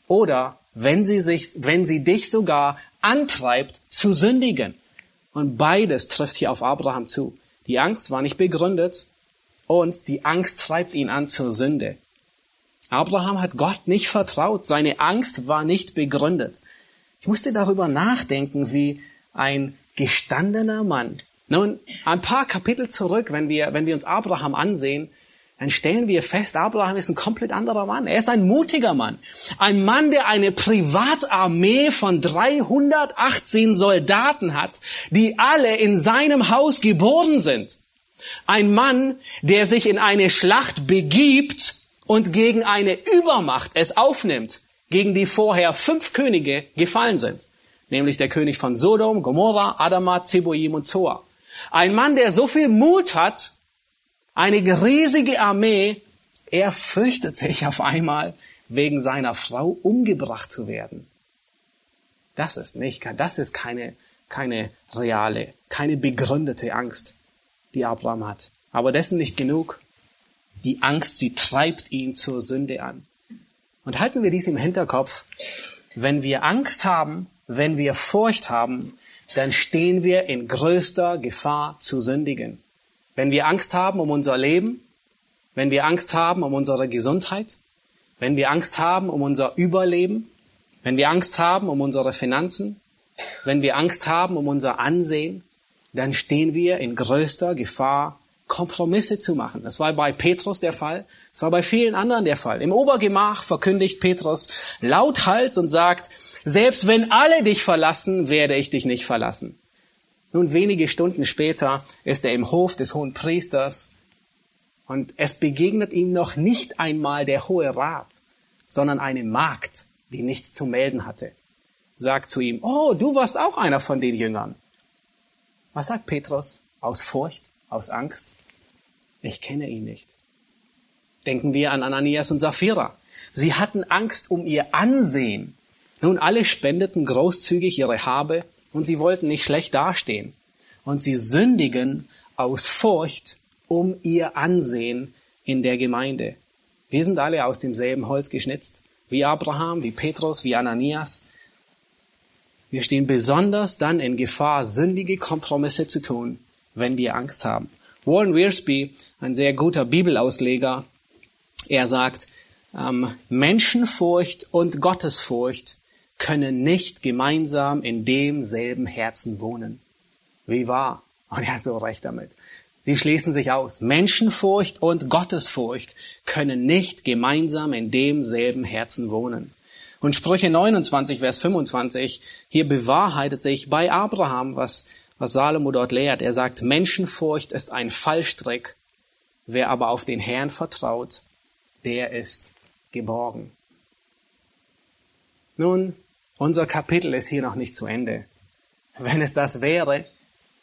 Oder wenn sie sich, wenn sie dich sogar antreibt zu sündigen. Und beides trifft hier auf Abraham zu. Die Angst war nicht begründet und die Angst treibt ihn an zur Sünde. Abraham hat Gott nicht vertraut. Seine Angst war nicht begründet. Ich musste darüber nachdenken, wie ein gestandener Mann. Nun, ein paar Kapitel zurück, wenn wir, wenn wir uns Abraham ansehen, dann stellen wir fest, Abraham ist ein komplett anderer Mann. Er ist ein mutiger Mann. Ein Mann, der eine Privatarmee von 318 Soldaten hat, die alle in seinem Haus geboren sind. Ein Mann, der sich in eine Schlacht begibt und gegen eine Übermacht es aufnimmt, gegen die vorher fünf Könige gefallen sind. Nämlich der König von Sodom, Gomorra, Adama, Zeboim und Zoa. Ein Mann, der so viel Mut hat, eine riesige Armee, er fürchtet sich auf einmal, wegen seiner Frau umgebracht zu werden. Das ist nicht, das ist keine, keine reale, keine begründete Angst, die Abraham hat. Aber dessen nicht genug. Die Angst, sie treibt ihn zur Sünde an. Und halten wir dies im Hinterkopf. Wenn wir Angst haben, wenn wir Furcht haben, dann stehen wir in größter Gefahr zu sündigen. Wenn wir Angst haben um unser Leben, wenn wir Angst haben um unsere Gesundheit, wenn wir Angst haben um unser Überleben, wenn wir Angst haben um unsere Finanzen, wenn wir Angst haben um unser Ansehen, dann stehen wir in größter Gefahr, Kompromisse zu machen. Das war bei Petrus der Fall, das war bei vielen anderen der Fall. Im Obergemach verkündigt Petrus lauthals und sagt, selbst wenn alle dich verlassen, werde ich dich nicht verlassen. Nun, wenige Stunden später ist er im Hof des hohen Priesters und es begegnet ihm noch nicht einmal der hohe Rat, sondern eine Magd, die nichts zu melden hatte, sagt zu ihm, oh, du warst auch einer von den Jüngern. Was sagt Petrus? Aus Furcht, aus Angst? Ich kenne ihn nicht. Denken wir an Ananias und Sapphira. Sie hatten Angst um ihr Ansehen. Nun, alle spendeten großzügig ihre Habe und sie wollten nicht schlecht dastehen. Und sie sündigen aus Furcht um ihr Ansehen in der Gemeinde. Wir sind alle aus demselben Holz geschnitzt, wie Abraham, wie Petrus, wie Ananias. Wir stehen besonders dann in Gefahr, sündige Kompromisse zu tun, wenn wir Angst haben. Warren Wiersbe, ein sehr guter Bibelausleger, er sagt, ähm, Menschenfurcht und Gottesfurcht können nicht gemeinsam in demselben Herzen wohnen. Wie wahr? Und er hat so recht damit. Sie schließen sich aus. Menschenfurcht und Gottesfurcht können nicht gemeinsam in demselben Herzen wohnen. Und Sprüche 29, Vers 25, hier bewahrheitet sich bei Abraham, was, was Salomo dort lehrt. Er sagt, Menschenfurcht ist ein Fallstrick. Wer aber auf den Herrn vertraut, der ist geborgen. Nun, unser Kapitel ist hier noch nicht zu Ende. Wenn es das wäre,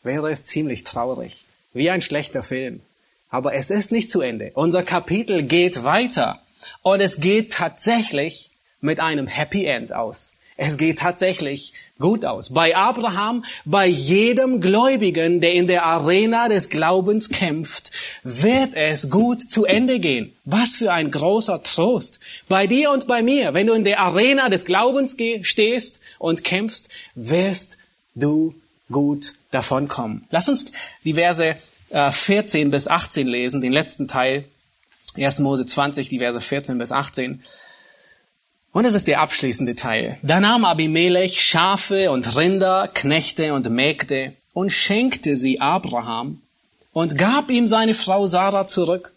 wäre es ziemlich traurig. Wie ein schlechter Film. Aber es ist nicht zu Ende. Unser Kapitel geht weiter. Und es geht tatsächlich mit einem Happy End aus. Es geht tatsächlich gut aus. Bei Abraham, bei jedem Gläubigen, der in der Arena des Glaubens kämpft, wird es gut zu Ende gehen. Was für ein großer Trost. Bei dir und bei mir, wenn du in der Arena des Glaubens stehst und kämpfst, wirst du gut davonkommen. Lass uns die Verse 14 äh, bis 18 lesen, den letzten Teil. 1. Mose 20, die Verse 14 bis 18. Und es ist der abschließende Teil. Da nahm Abimelech Schafe und Rinder, Knechte und Mägde und schenkte sie Abraham und gab ihm seine Frau Sarah zurück.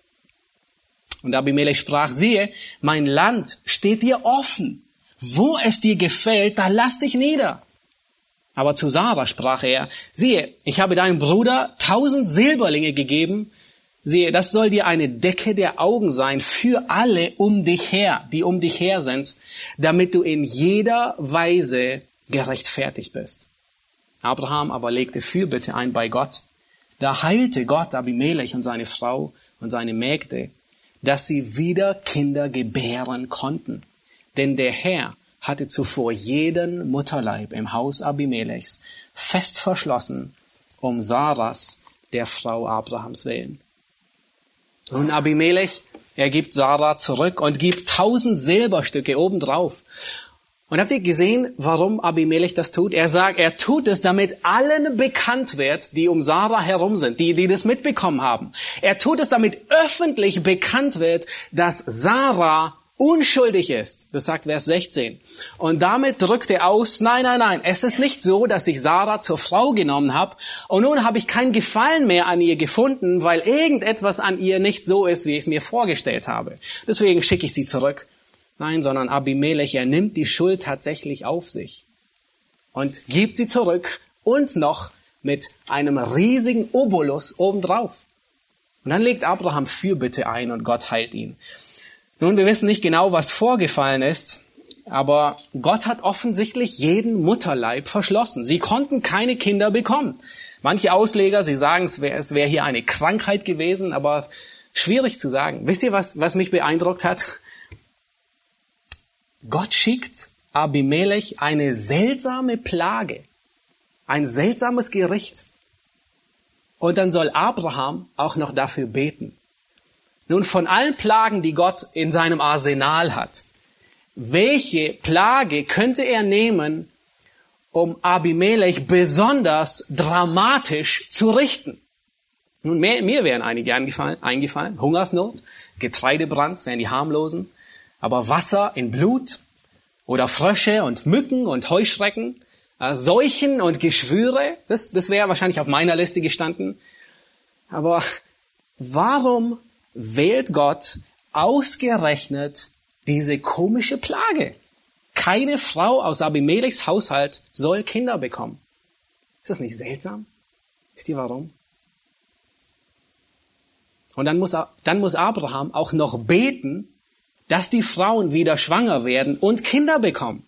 Und Abimelech sprach, siehe, mein Land steht dir offen. Wo es dir gefällt, da lass dich nieder. Aber zu Sarah sprach er, siehe, ich habe deinem Bruder tausend Silberlinge gegeben, siehe, das soll dir eine Decke der Augen sein für alle um dich her, die um dich her sind, damit du in jeder Weise gerechtfertigt bist. Abraham aber legte Fürbitte ein bei Gott. Da heilte Gott Abimelech und seine Frau und seine Mägde, dass sie wieder Kinder gebären konnten. Denn der Herr hatte zuvor jeden Mutterleib im Haus Abimelechs fest verschlossen, um Saras, der Frau Abrahams willen. Und Abimelech, er gibt Sarah zurück und gibt tausend Silberstücke obendrauf. Und habt ihr gesehen, warum Abimelech das tut? Er sagt, er tut es, damit allen bekannt wird, die um Sarah herum sind, die, die das mitbekommen haben. Er tut es, damit öffentlich bekannt wird, dass Sarah unschuldig ist. Das sagt Vers 16. Und damit drückt er aus, nein, nein, nein, es ist nicht so, dass ich Sarah zur Frau genommen habe und nun habe ich keinen Gefallen mehr an ihr gefunden, weil irgendetwas an ihr nicht so ist, wie ich es mir vorgestellt habe. Deswegen schicke ich sie zurück. Nein, sondern Abimelech, er nimmt die Schuld tatsächlich auf sich und gibt sie zurück und noch mit einem riesigen Obolus obendrauf. Und dann legt Abraham Fürbitte ein und Gott heilt ihn. Nun, wir wissen nicht genau, was vorgefallen ist, aber Gott hat offensichtlich jeden Mutterleib verschlossen. Sie konnten keine Kinder bekommen. Manche Ausleger, sie sagen, es wäre wär hier eine Krankheit gewesen, aber schwierig zu sagen. Wisst ihr, was, was mich beeindruckt hat? Gott schickt Abimelech eine seltsame Plage, ein seltsames Gericht. Und dann soll Abraham auch noch dafür beten. Nun, von allen Plagen, die Gott in seinem Arsenal hat, welche Plage könnte er nehmen, um Abimelech besonders dramatisch zu richten? Nun, mir, mir wären einige eingefallen, eingefallen. Hungersnot, Getreidebrand, wären die harmlosen. Aber Wasser in Blut oder Frösche und Mücken und Heuschrecken, äh, Seuchen und Geschwüre, das, das wäre wahrscheinlich auf meiner Liste gestanden. Aber warum wählt Gott ausgerechnet diese komische Plage. Keine Frau aus Abimelechs Haushalt soll Kinder bekommen. Ist das nicht seltsam? Wisst ihr warum? Und dann muss, dann muss Abraham auch noch beten, dass die Frauen wieder schwanger werden und Kinder bekommen.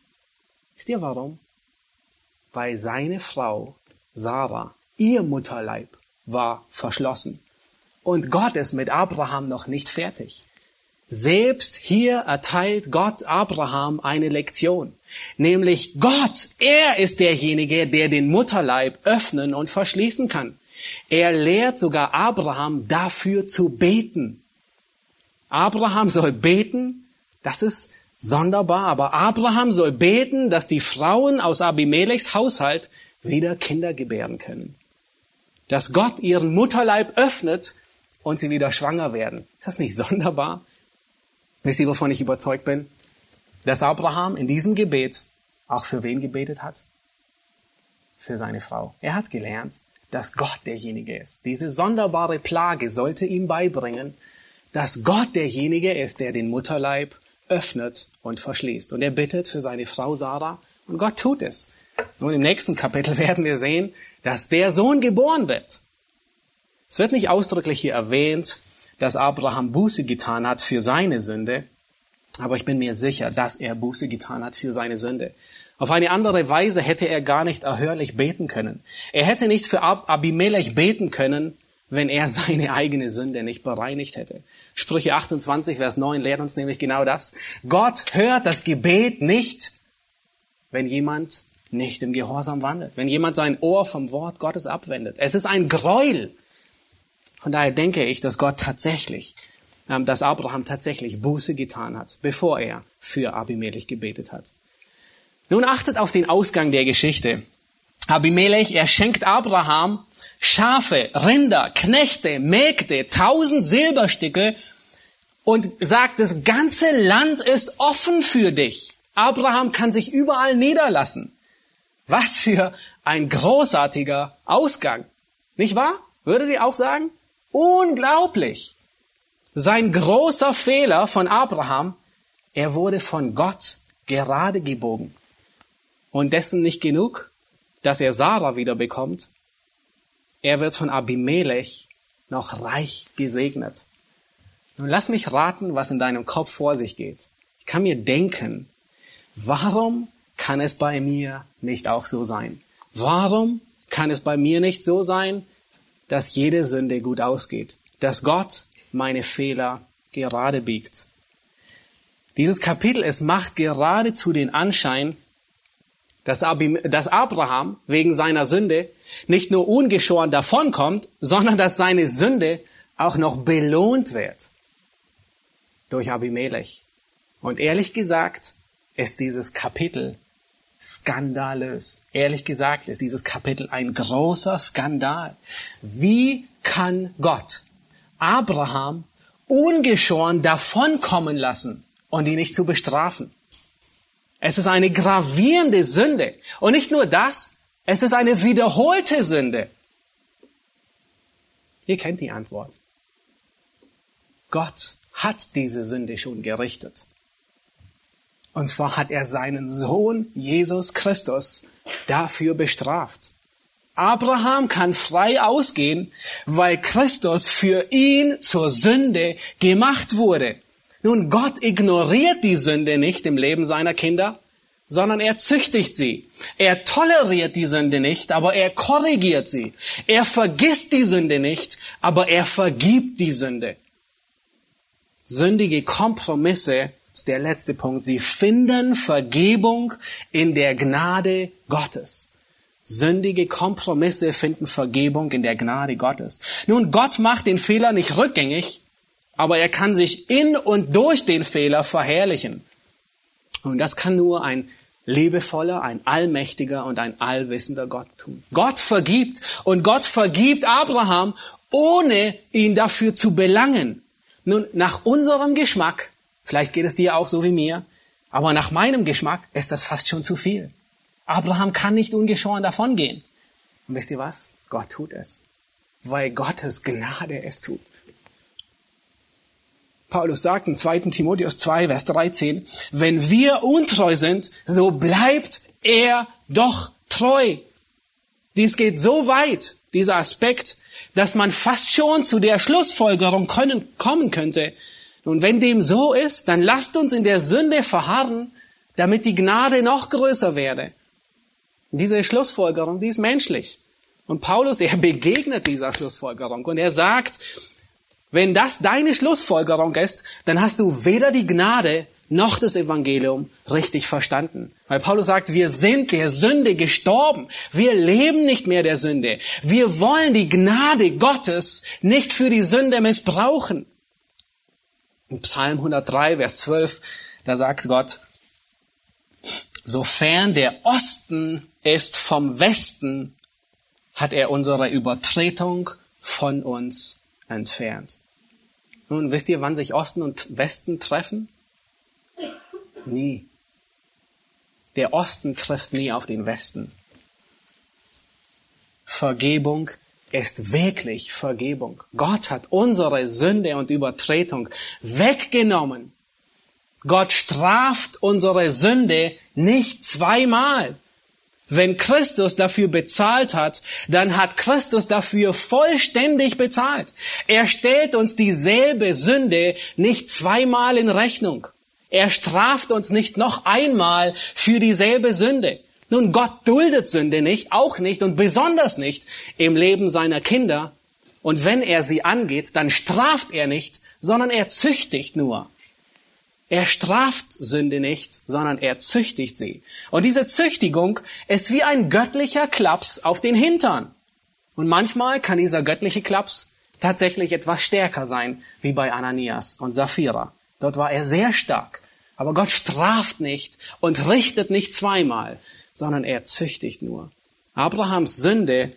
Wisst ihr warum? Weil seine Frau, Sarah, ihr Mutterleib war verschlossen. Und Gott ist mit Abraham noch nicht fertig. Selbst hier erteilt Gott Abraham eine Lektion. Nämlich Gott, er ist derjenige, der den Mutterleib öffnen und verschließen kann. Er lehrt sogar Abraham dafür zu beten. Abraham soll beten, das ist sonderbar, aber Abraham soll beten, dass die Frauen aus Abimelechs Haushalt wieder Kinder gebären können. Dass Gott ihren Mutterleib öffnet und sie wieder schwanger werden. Ist das nicht sonderbar? Wisst ihr, wovon ich überzeugt bin? Dass Abraham in diesem Gebet auch für wen gebetet hat? Für seine Frau. Er hat gelernt, dass Gott derjenige ist. Diese sonderbare Plage sollte ihm beibringen, dass Gott derjenige ist, der den Mutterleib öffnet und verschließt. Und er bittet für seine Frau Sarah und Gott tut es. Nun im nächsten Kapitel werden wir sehen, dass der Sohn geboren wird. Es wird nicht ausdrücklich hier erwähnt, dass Abraham Buße getan hat für seine Sünde, aber ich bin mir sicher, dass er Buße getan hat für seine Sünde. Auf eine andere Weise hätte er gar nicht erhörlich beten können. Er hätte nicht für Ab Abimelech beten können, wenn er seine eigene Sünde nicht bereinigt hätte. Sprüche 28, Vers 9 lehrt uns nämlich genau das. Gott hört das Gebet nicht, wenn jemand nicht im Gehorsam wandelt, wenn jemand sein Ohr vom Wort Gottes abwendet. Es ist ein Gräuel. Von daher denke ich, dass Gott tatsächlich, ähm, dass Abraham tatsächlich Buße getan hat, bevor er für Abimelech gebetet hat. Nun achtet auf den Ausgang der Geschichte. Abimelech, er schenkt Abraham Schafe, Rinder, Knechte, Mägde, tausend Silberstücke und sagt, das ganze Land ist offen für dich. Abraham kann sich überall niederlassen. Was für ein großartiger Ausgang. Nicht wahr? Würdet ihr auch sagen? Unglaublich. Sein großer Fehler von Abraham, er wurde von Gott gerade gebogen. Und dessen nicht genug, dass er Sarah wieder bekommt, er wird von Abimelech noch reich gesegnet. Nun lass mich raten, was in deinem Kopf vor sich geht. Ich kann mir denken, warum kann es bei mir nicht auch so sein? Warum kann es bei mir nicht so sein, dass jede Sünde gut ausgeht? Dass Gott meine Fehler gerade biegt? Dieses Kapitel, es macht geradezu den Anschein, dass, Abraham wegen seiner Sünde nicht nur ungeschoren davonkommt, sondern dass seine Sünde auch noch belohnt wird durch Abimelech. Und ehrlich gesagt ist dieses Kapitel skandalös. Ehrlich gesagt ist dieses Kapitel ein großer Skandal. Wie kann Gott Abraham ungeschoren davonkommen lassen und ihn nicht zu bestrafen? Es ist eine gravierende Sünde. Und nicht nur das, es ist eine wiederholte Sünde. Ihr kennt die Antwort. Gott hat diese Sünde schon gerichtet. Und zwar hat er seinen Sohn Jesus Christus dafür bestraft. Abraham kann frei ausgehen, weil Christus für ihn zur Sünde gemacht wurde. Nun, Gott ignoriert die Sünde nicht im Leben seiner Kinder, sondern er züchtigt sie. Er toleriert die Sünde nicht, aber er korrigiert sie. Er vergisst die Sünde nicht, aber er vergibt die Sünde. Sündige Kompromisse ist der letzte Punkt. Sie finden Vergebung in der Gnade Gottes. Sündige Kompromisse finden Vergebung in der Gnade Gottes. Nun, Gott macht den Fehler nicht rückgängig, aber er kann sich in und durch den Fehler verherrlichen. Und das kann nur ein liebevoller, ein allmächtiger und ein allwissender Gott tun. Gott vergibt und Gott vergibt Abraham, ohne ihn dafür zu belangen. Nun, nach unserem Geschmack, vielleicht geht es dir auch so wie mir, aber nach meinem Geschmack ist das fast schon zu viel. Abraham kann nicht ungeschoren davongehen. Und wisst ihr was? Gott tut es, weil Gottes Gnade es tut. Paulus sagt in 2. Timotheus 2, Vers 13, wenn wir untreu sind, so bleibt er doch treu. Dies geht so weit, dieser Aspekt, dass man fast schon zu der Schlussfolgerung können, kommen könnte. Und wenn dem so ist, dann lasst uns in der Sünde verharren, damit die Gnade noch größer werde. Diese Schlussfolgerung, die ist menschlich. Und Paulus, er begegnet dieser Schlussfolgerung und er sagt, wenn das deine Schlussfolgerung ist, dann hast du weder die Gnade noch das Evangelium richtig verstanden. Weil Paulus sagt, wir sind der Sünde gestorben. Wir leben nicht mehr der Sünde. Wir wollen die Gnade Gottes nicht für die Sünde missbrauchen. In Psalm 103, Vers 12, da sagt Gott, sofern der Osten ist vom Westen, hat er unsere Übertretung von uns entfernt. Nun, wisst ihr, wann sich Osten und Westen treffen? Nie. Der Osten trifft nie auf den Westen. Vergebung ist wirklich Vergebung. Gott hat unsere Sünde und Übertretung weggenommen. Gott straft unsere Sünde nicht zweimal. Wenn Christus dafür bezahlt hat, dann hat Christus dafür vollständig bezahlt. Er stellt uns dieselbe Sünde nicht zweimal in Rechnung. Er straft uns nicht noch einmal für dieselbe Sünde. Nun, Gott duldet Sünde nicht, auch nicht und besonders nicht im Leben seiner Kinder, Und wenn er sie angeht, dann straft er nicht, sondern er züchtigt nur. Er straft Sünde nicht, sondern er züchtigt sie. Und diese Züchtigung ist wie ein göttlicher Klaps auf den Hintern. Und manchmal kann dieser göttliche Klaps tatsächlich etwas stärker sein, wie bei Ananias und Sapphira. Dort war er sehr stark. Aber Gott straft nicht und richtet nicht zweimal, sondern er züchtigt nur. Abrahams Sünde,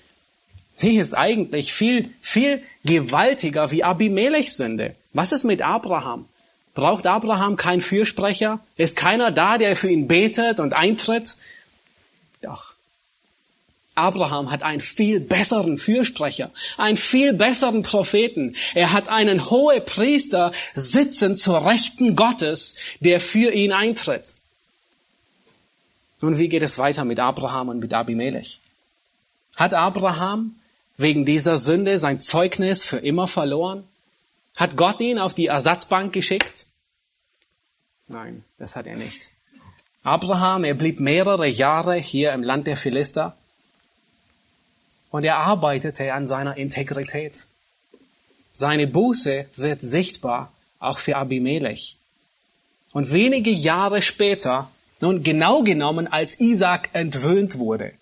sie ist eigentlich viel, viel gewaltiger wie Abimelechs Sünde. Was ist mit Abraham? Braucht Abraham keinen Fürsprecher? Ist keiner da, der für ihn betet und eintritt? Doch. Abraham hat einen viel besseren Fürsprecher, einen viel besseren Propheten. Er hat einen hohen Priester sitzen zur Rechten Gottes, der für ihn eintritt. Nun, wie geht es weiter mit Abraham und mit Abimelech? Hat Abraham wegen dieser Sünde sein Zeugnis für immer verloren? Hat Gott ihn auf die Ersatzbank geschickt? Nein, das hat er nicht. Abraham, er blieb mehrere Jahre hier im Land der Philister und er arbeitete an seiner Integrität. Seine Buße wird sichtbar auch für Abimelech. Und wenige Jahre später, nun genau genommen, als Isaac entwöhnt wurde.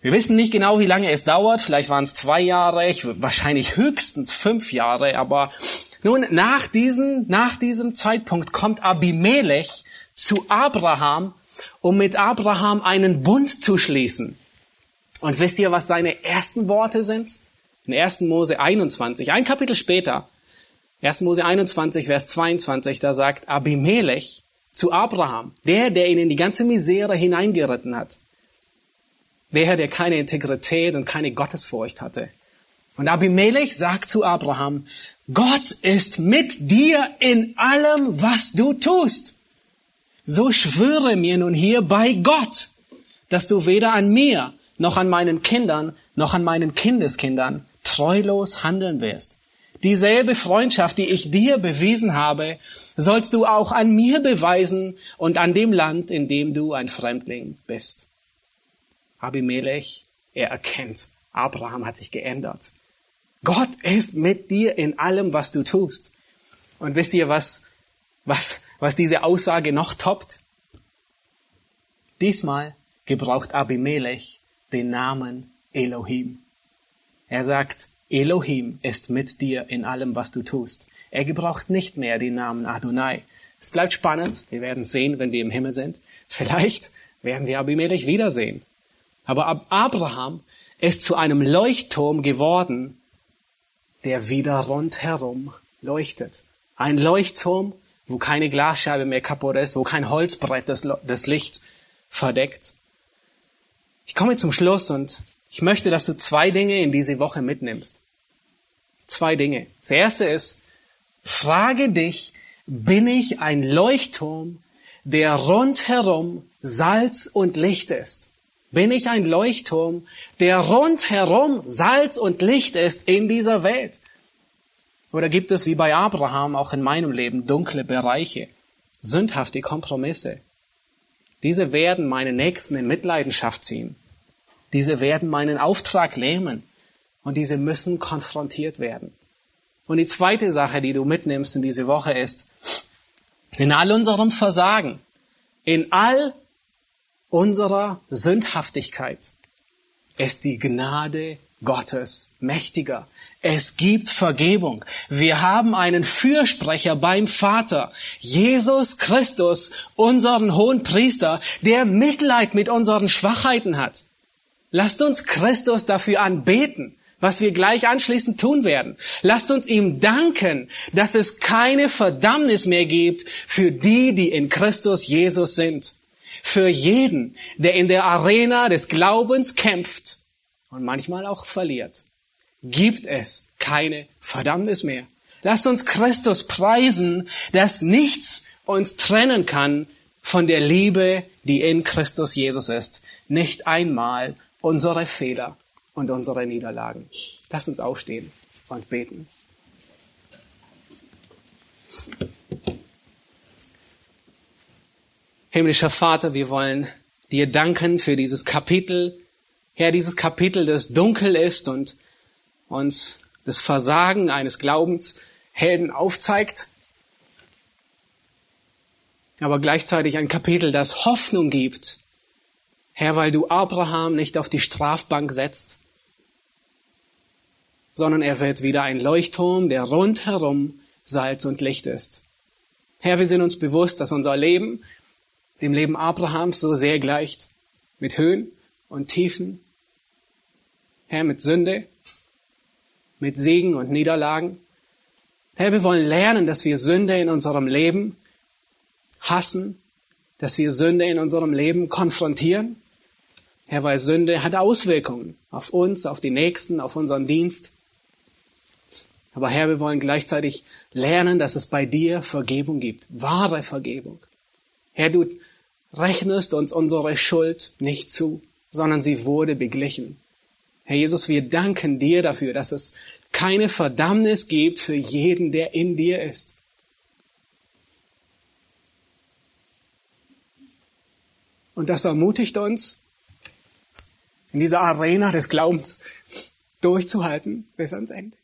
Wir wissen nicht genau, wie lange es dauert. Vielleicht waren es zwei Jahre, wahrscheinlich höchstens fünf Jahre. Aber nun, nach diesem, nach diesem Zeitpunkt kommt Abimelech zu Abraham, um mit Abraham einen Bund zu schließen. Und wisst ihr, was seine ersten Worte sind? In 1. Mose 21, ein Kapitel später, 1. Mose 21, Vers 22, da sagt Abimelech zu Abraham, der, der ihn in die ganze Misere hineingeritten hat, der, der keine Integrität und keine Gottesfurcht hatte. Und Abimelech sagt zu Abraham, Gott ist mit dir in allem, was du tust. So schwöre mir nun hier bei Gott, dass du weder an mir noch an meinen Kindern, noch an meinen Kindeskindern treulos handeln wirst. Dieselbe Freundschaft, die ich dir bewiesen habe, sollst du auch an mir beweisen und an dem Land, in dem du ein Fremdling bist. Abimelech, er erkennt, Abraham hat sich geändert. Gott ist mit dir in allem, was du tust. Und wisst ihr, was, was, was diese Aussage noch toppt? Diesmal gebraucht Abimelech den Namen Elohim. Er sagt, Elohim ist mit dir in allem, was du tust. Er gebraucht nicht mehr den Namen Adonai. Es bleibt spannend. Wir werden sehen, wenn wir im Himmel sind. Vielleicht werden wir Abimelech wiedersehen. Aber Abraham ist zu einem Leuchtturm geworden, der wieder rundherum leuchtet. Ein Leuchtturm, wo keine Glasscheibe mehr kaputt ist, wo kein Holzbrett das, das Licht verdeckt, ich komme zum Schluss und ich möchte, dass du zwei Dinge in diese Woche mitnimmst. Zwei Dinge. Das erste ist, frage dich, bin ich ein Leuchtturm, der rundherum Salz und Licht ist? Bin ich ein Leuchtturm, der rundherum Salz und Licht ist in dieser Welt? Oder gibt es wie bei Abraham auch in meinem Leben dunkle Bereiche, sündhafte Kompromisse, diese werden meine Nächsten in Mitleidenschaft ziehen. Diese werden meinen Auftrag lähmen. Und diese müssen konfrontiert werden. Und die zweite Sache, die du mitnimmst in diese Woche ist, in all unserem Versagen, in all unserer Sündhaftigkeit ist die Gnade Gottes mächtiger. Es gibt Vergebung. Wir haben einen Fürsprecher beim Vater, Jesus Christus, unseren hohen Priester, der Mitleid mit unseren Schwachheiten hat. Lasst uns Christus dafür anbeten, was wir gleich anschließend tun werden. Lasst uns ihm danken, dass es keine Verdammnis mehr gibt für die, die in Christus Jesus sind. Für jeden, der in der Arena des Glaubens kämpft und manchmal auch verliert gibt es keine Verdammnis mehr. Lasst uns Christus preisen, dass nichts uns trennen kann von der Liebe, die in Christus Jesus ist. Nicht einmal unsere Fehler und unsere Niederlagen. Lasst uns aufstehen und beten. Himmlischer Vater, wir wollen dir danken für dieses Kapitel. Herr, dieses Kapitel, das dunkel ist und uns das Versagen eines Glaubenshelden aufzeigt, aber gleichzeitig ein Kapitel, das Hoffnung gibt. Herr, weil du Abraham nicht auf die Strafbank setzt, sondern er wird wieder ein Leuchtturm, der rundherum Salz und Licht ist. Herr, wir sind uns bewusst, dass unser Leben dem Leben Abrahams so sehr gleicht, mit Höhen und Tiefen. Herr, mit Sünde, mit Segen und Niederlagen. Herr, wir wollen lernen, dass wir Sünde in unserem Leben hassen, dass wir Sünde in unserem Leben konfrontieren. Herr, weil Sünde hat Auswirkungen auf uns, auf die Nächsten, auf unseren Dienst. Aber Herr, wir wollen gleichzeitig lernen, dass es bei dir Vergebung gibt, wahre Vergebung. Herr, du rechnest uns unsere Schuld nicht zu, sondern sie wurde beglichen. Herr Jesus, wir danken dir dafür, dass es keine Verdammnis gibt für jeden, der in dir ist. Und das ermutigt uns, in dieser Arena des Glaubens durchzuhalten bis ans Ende.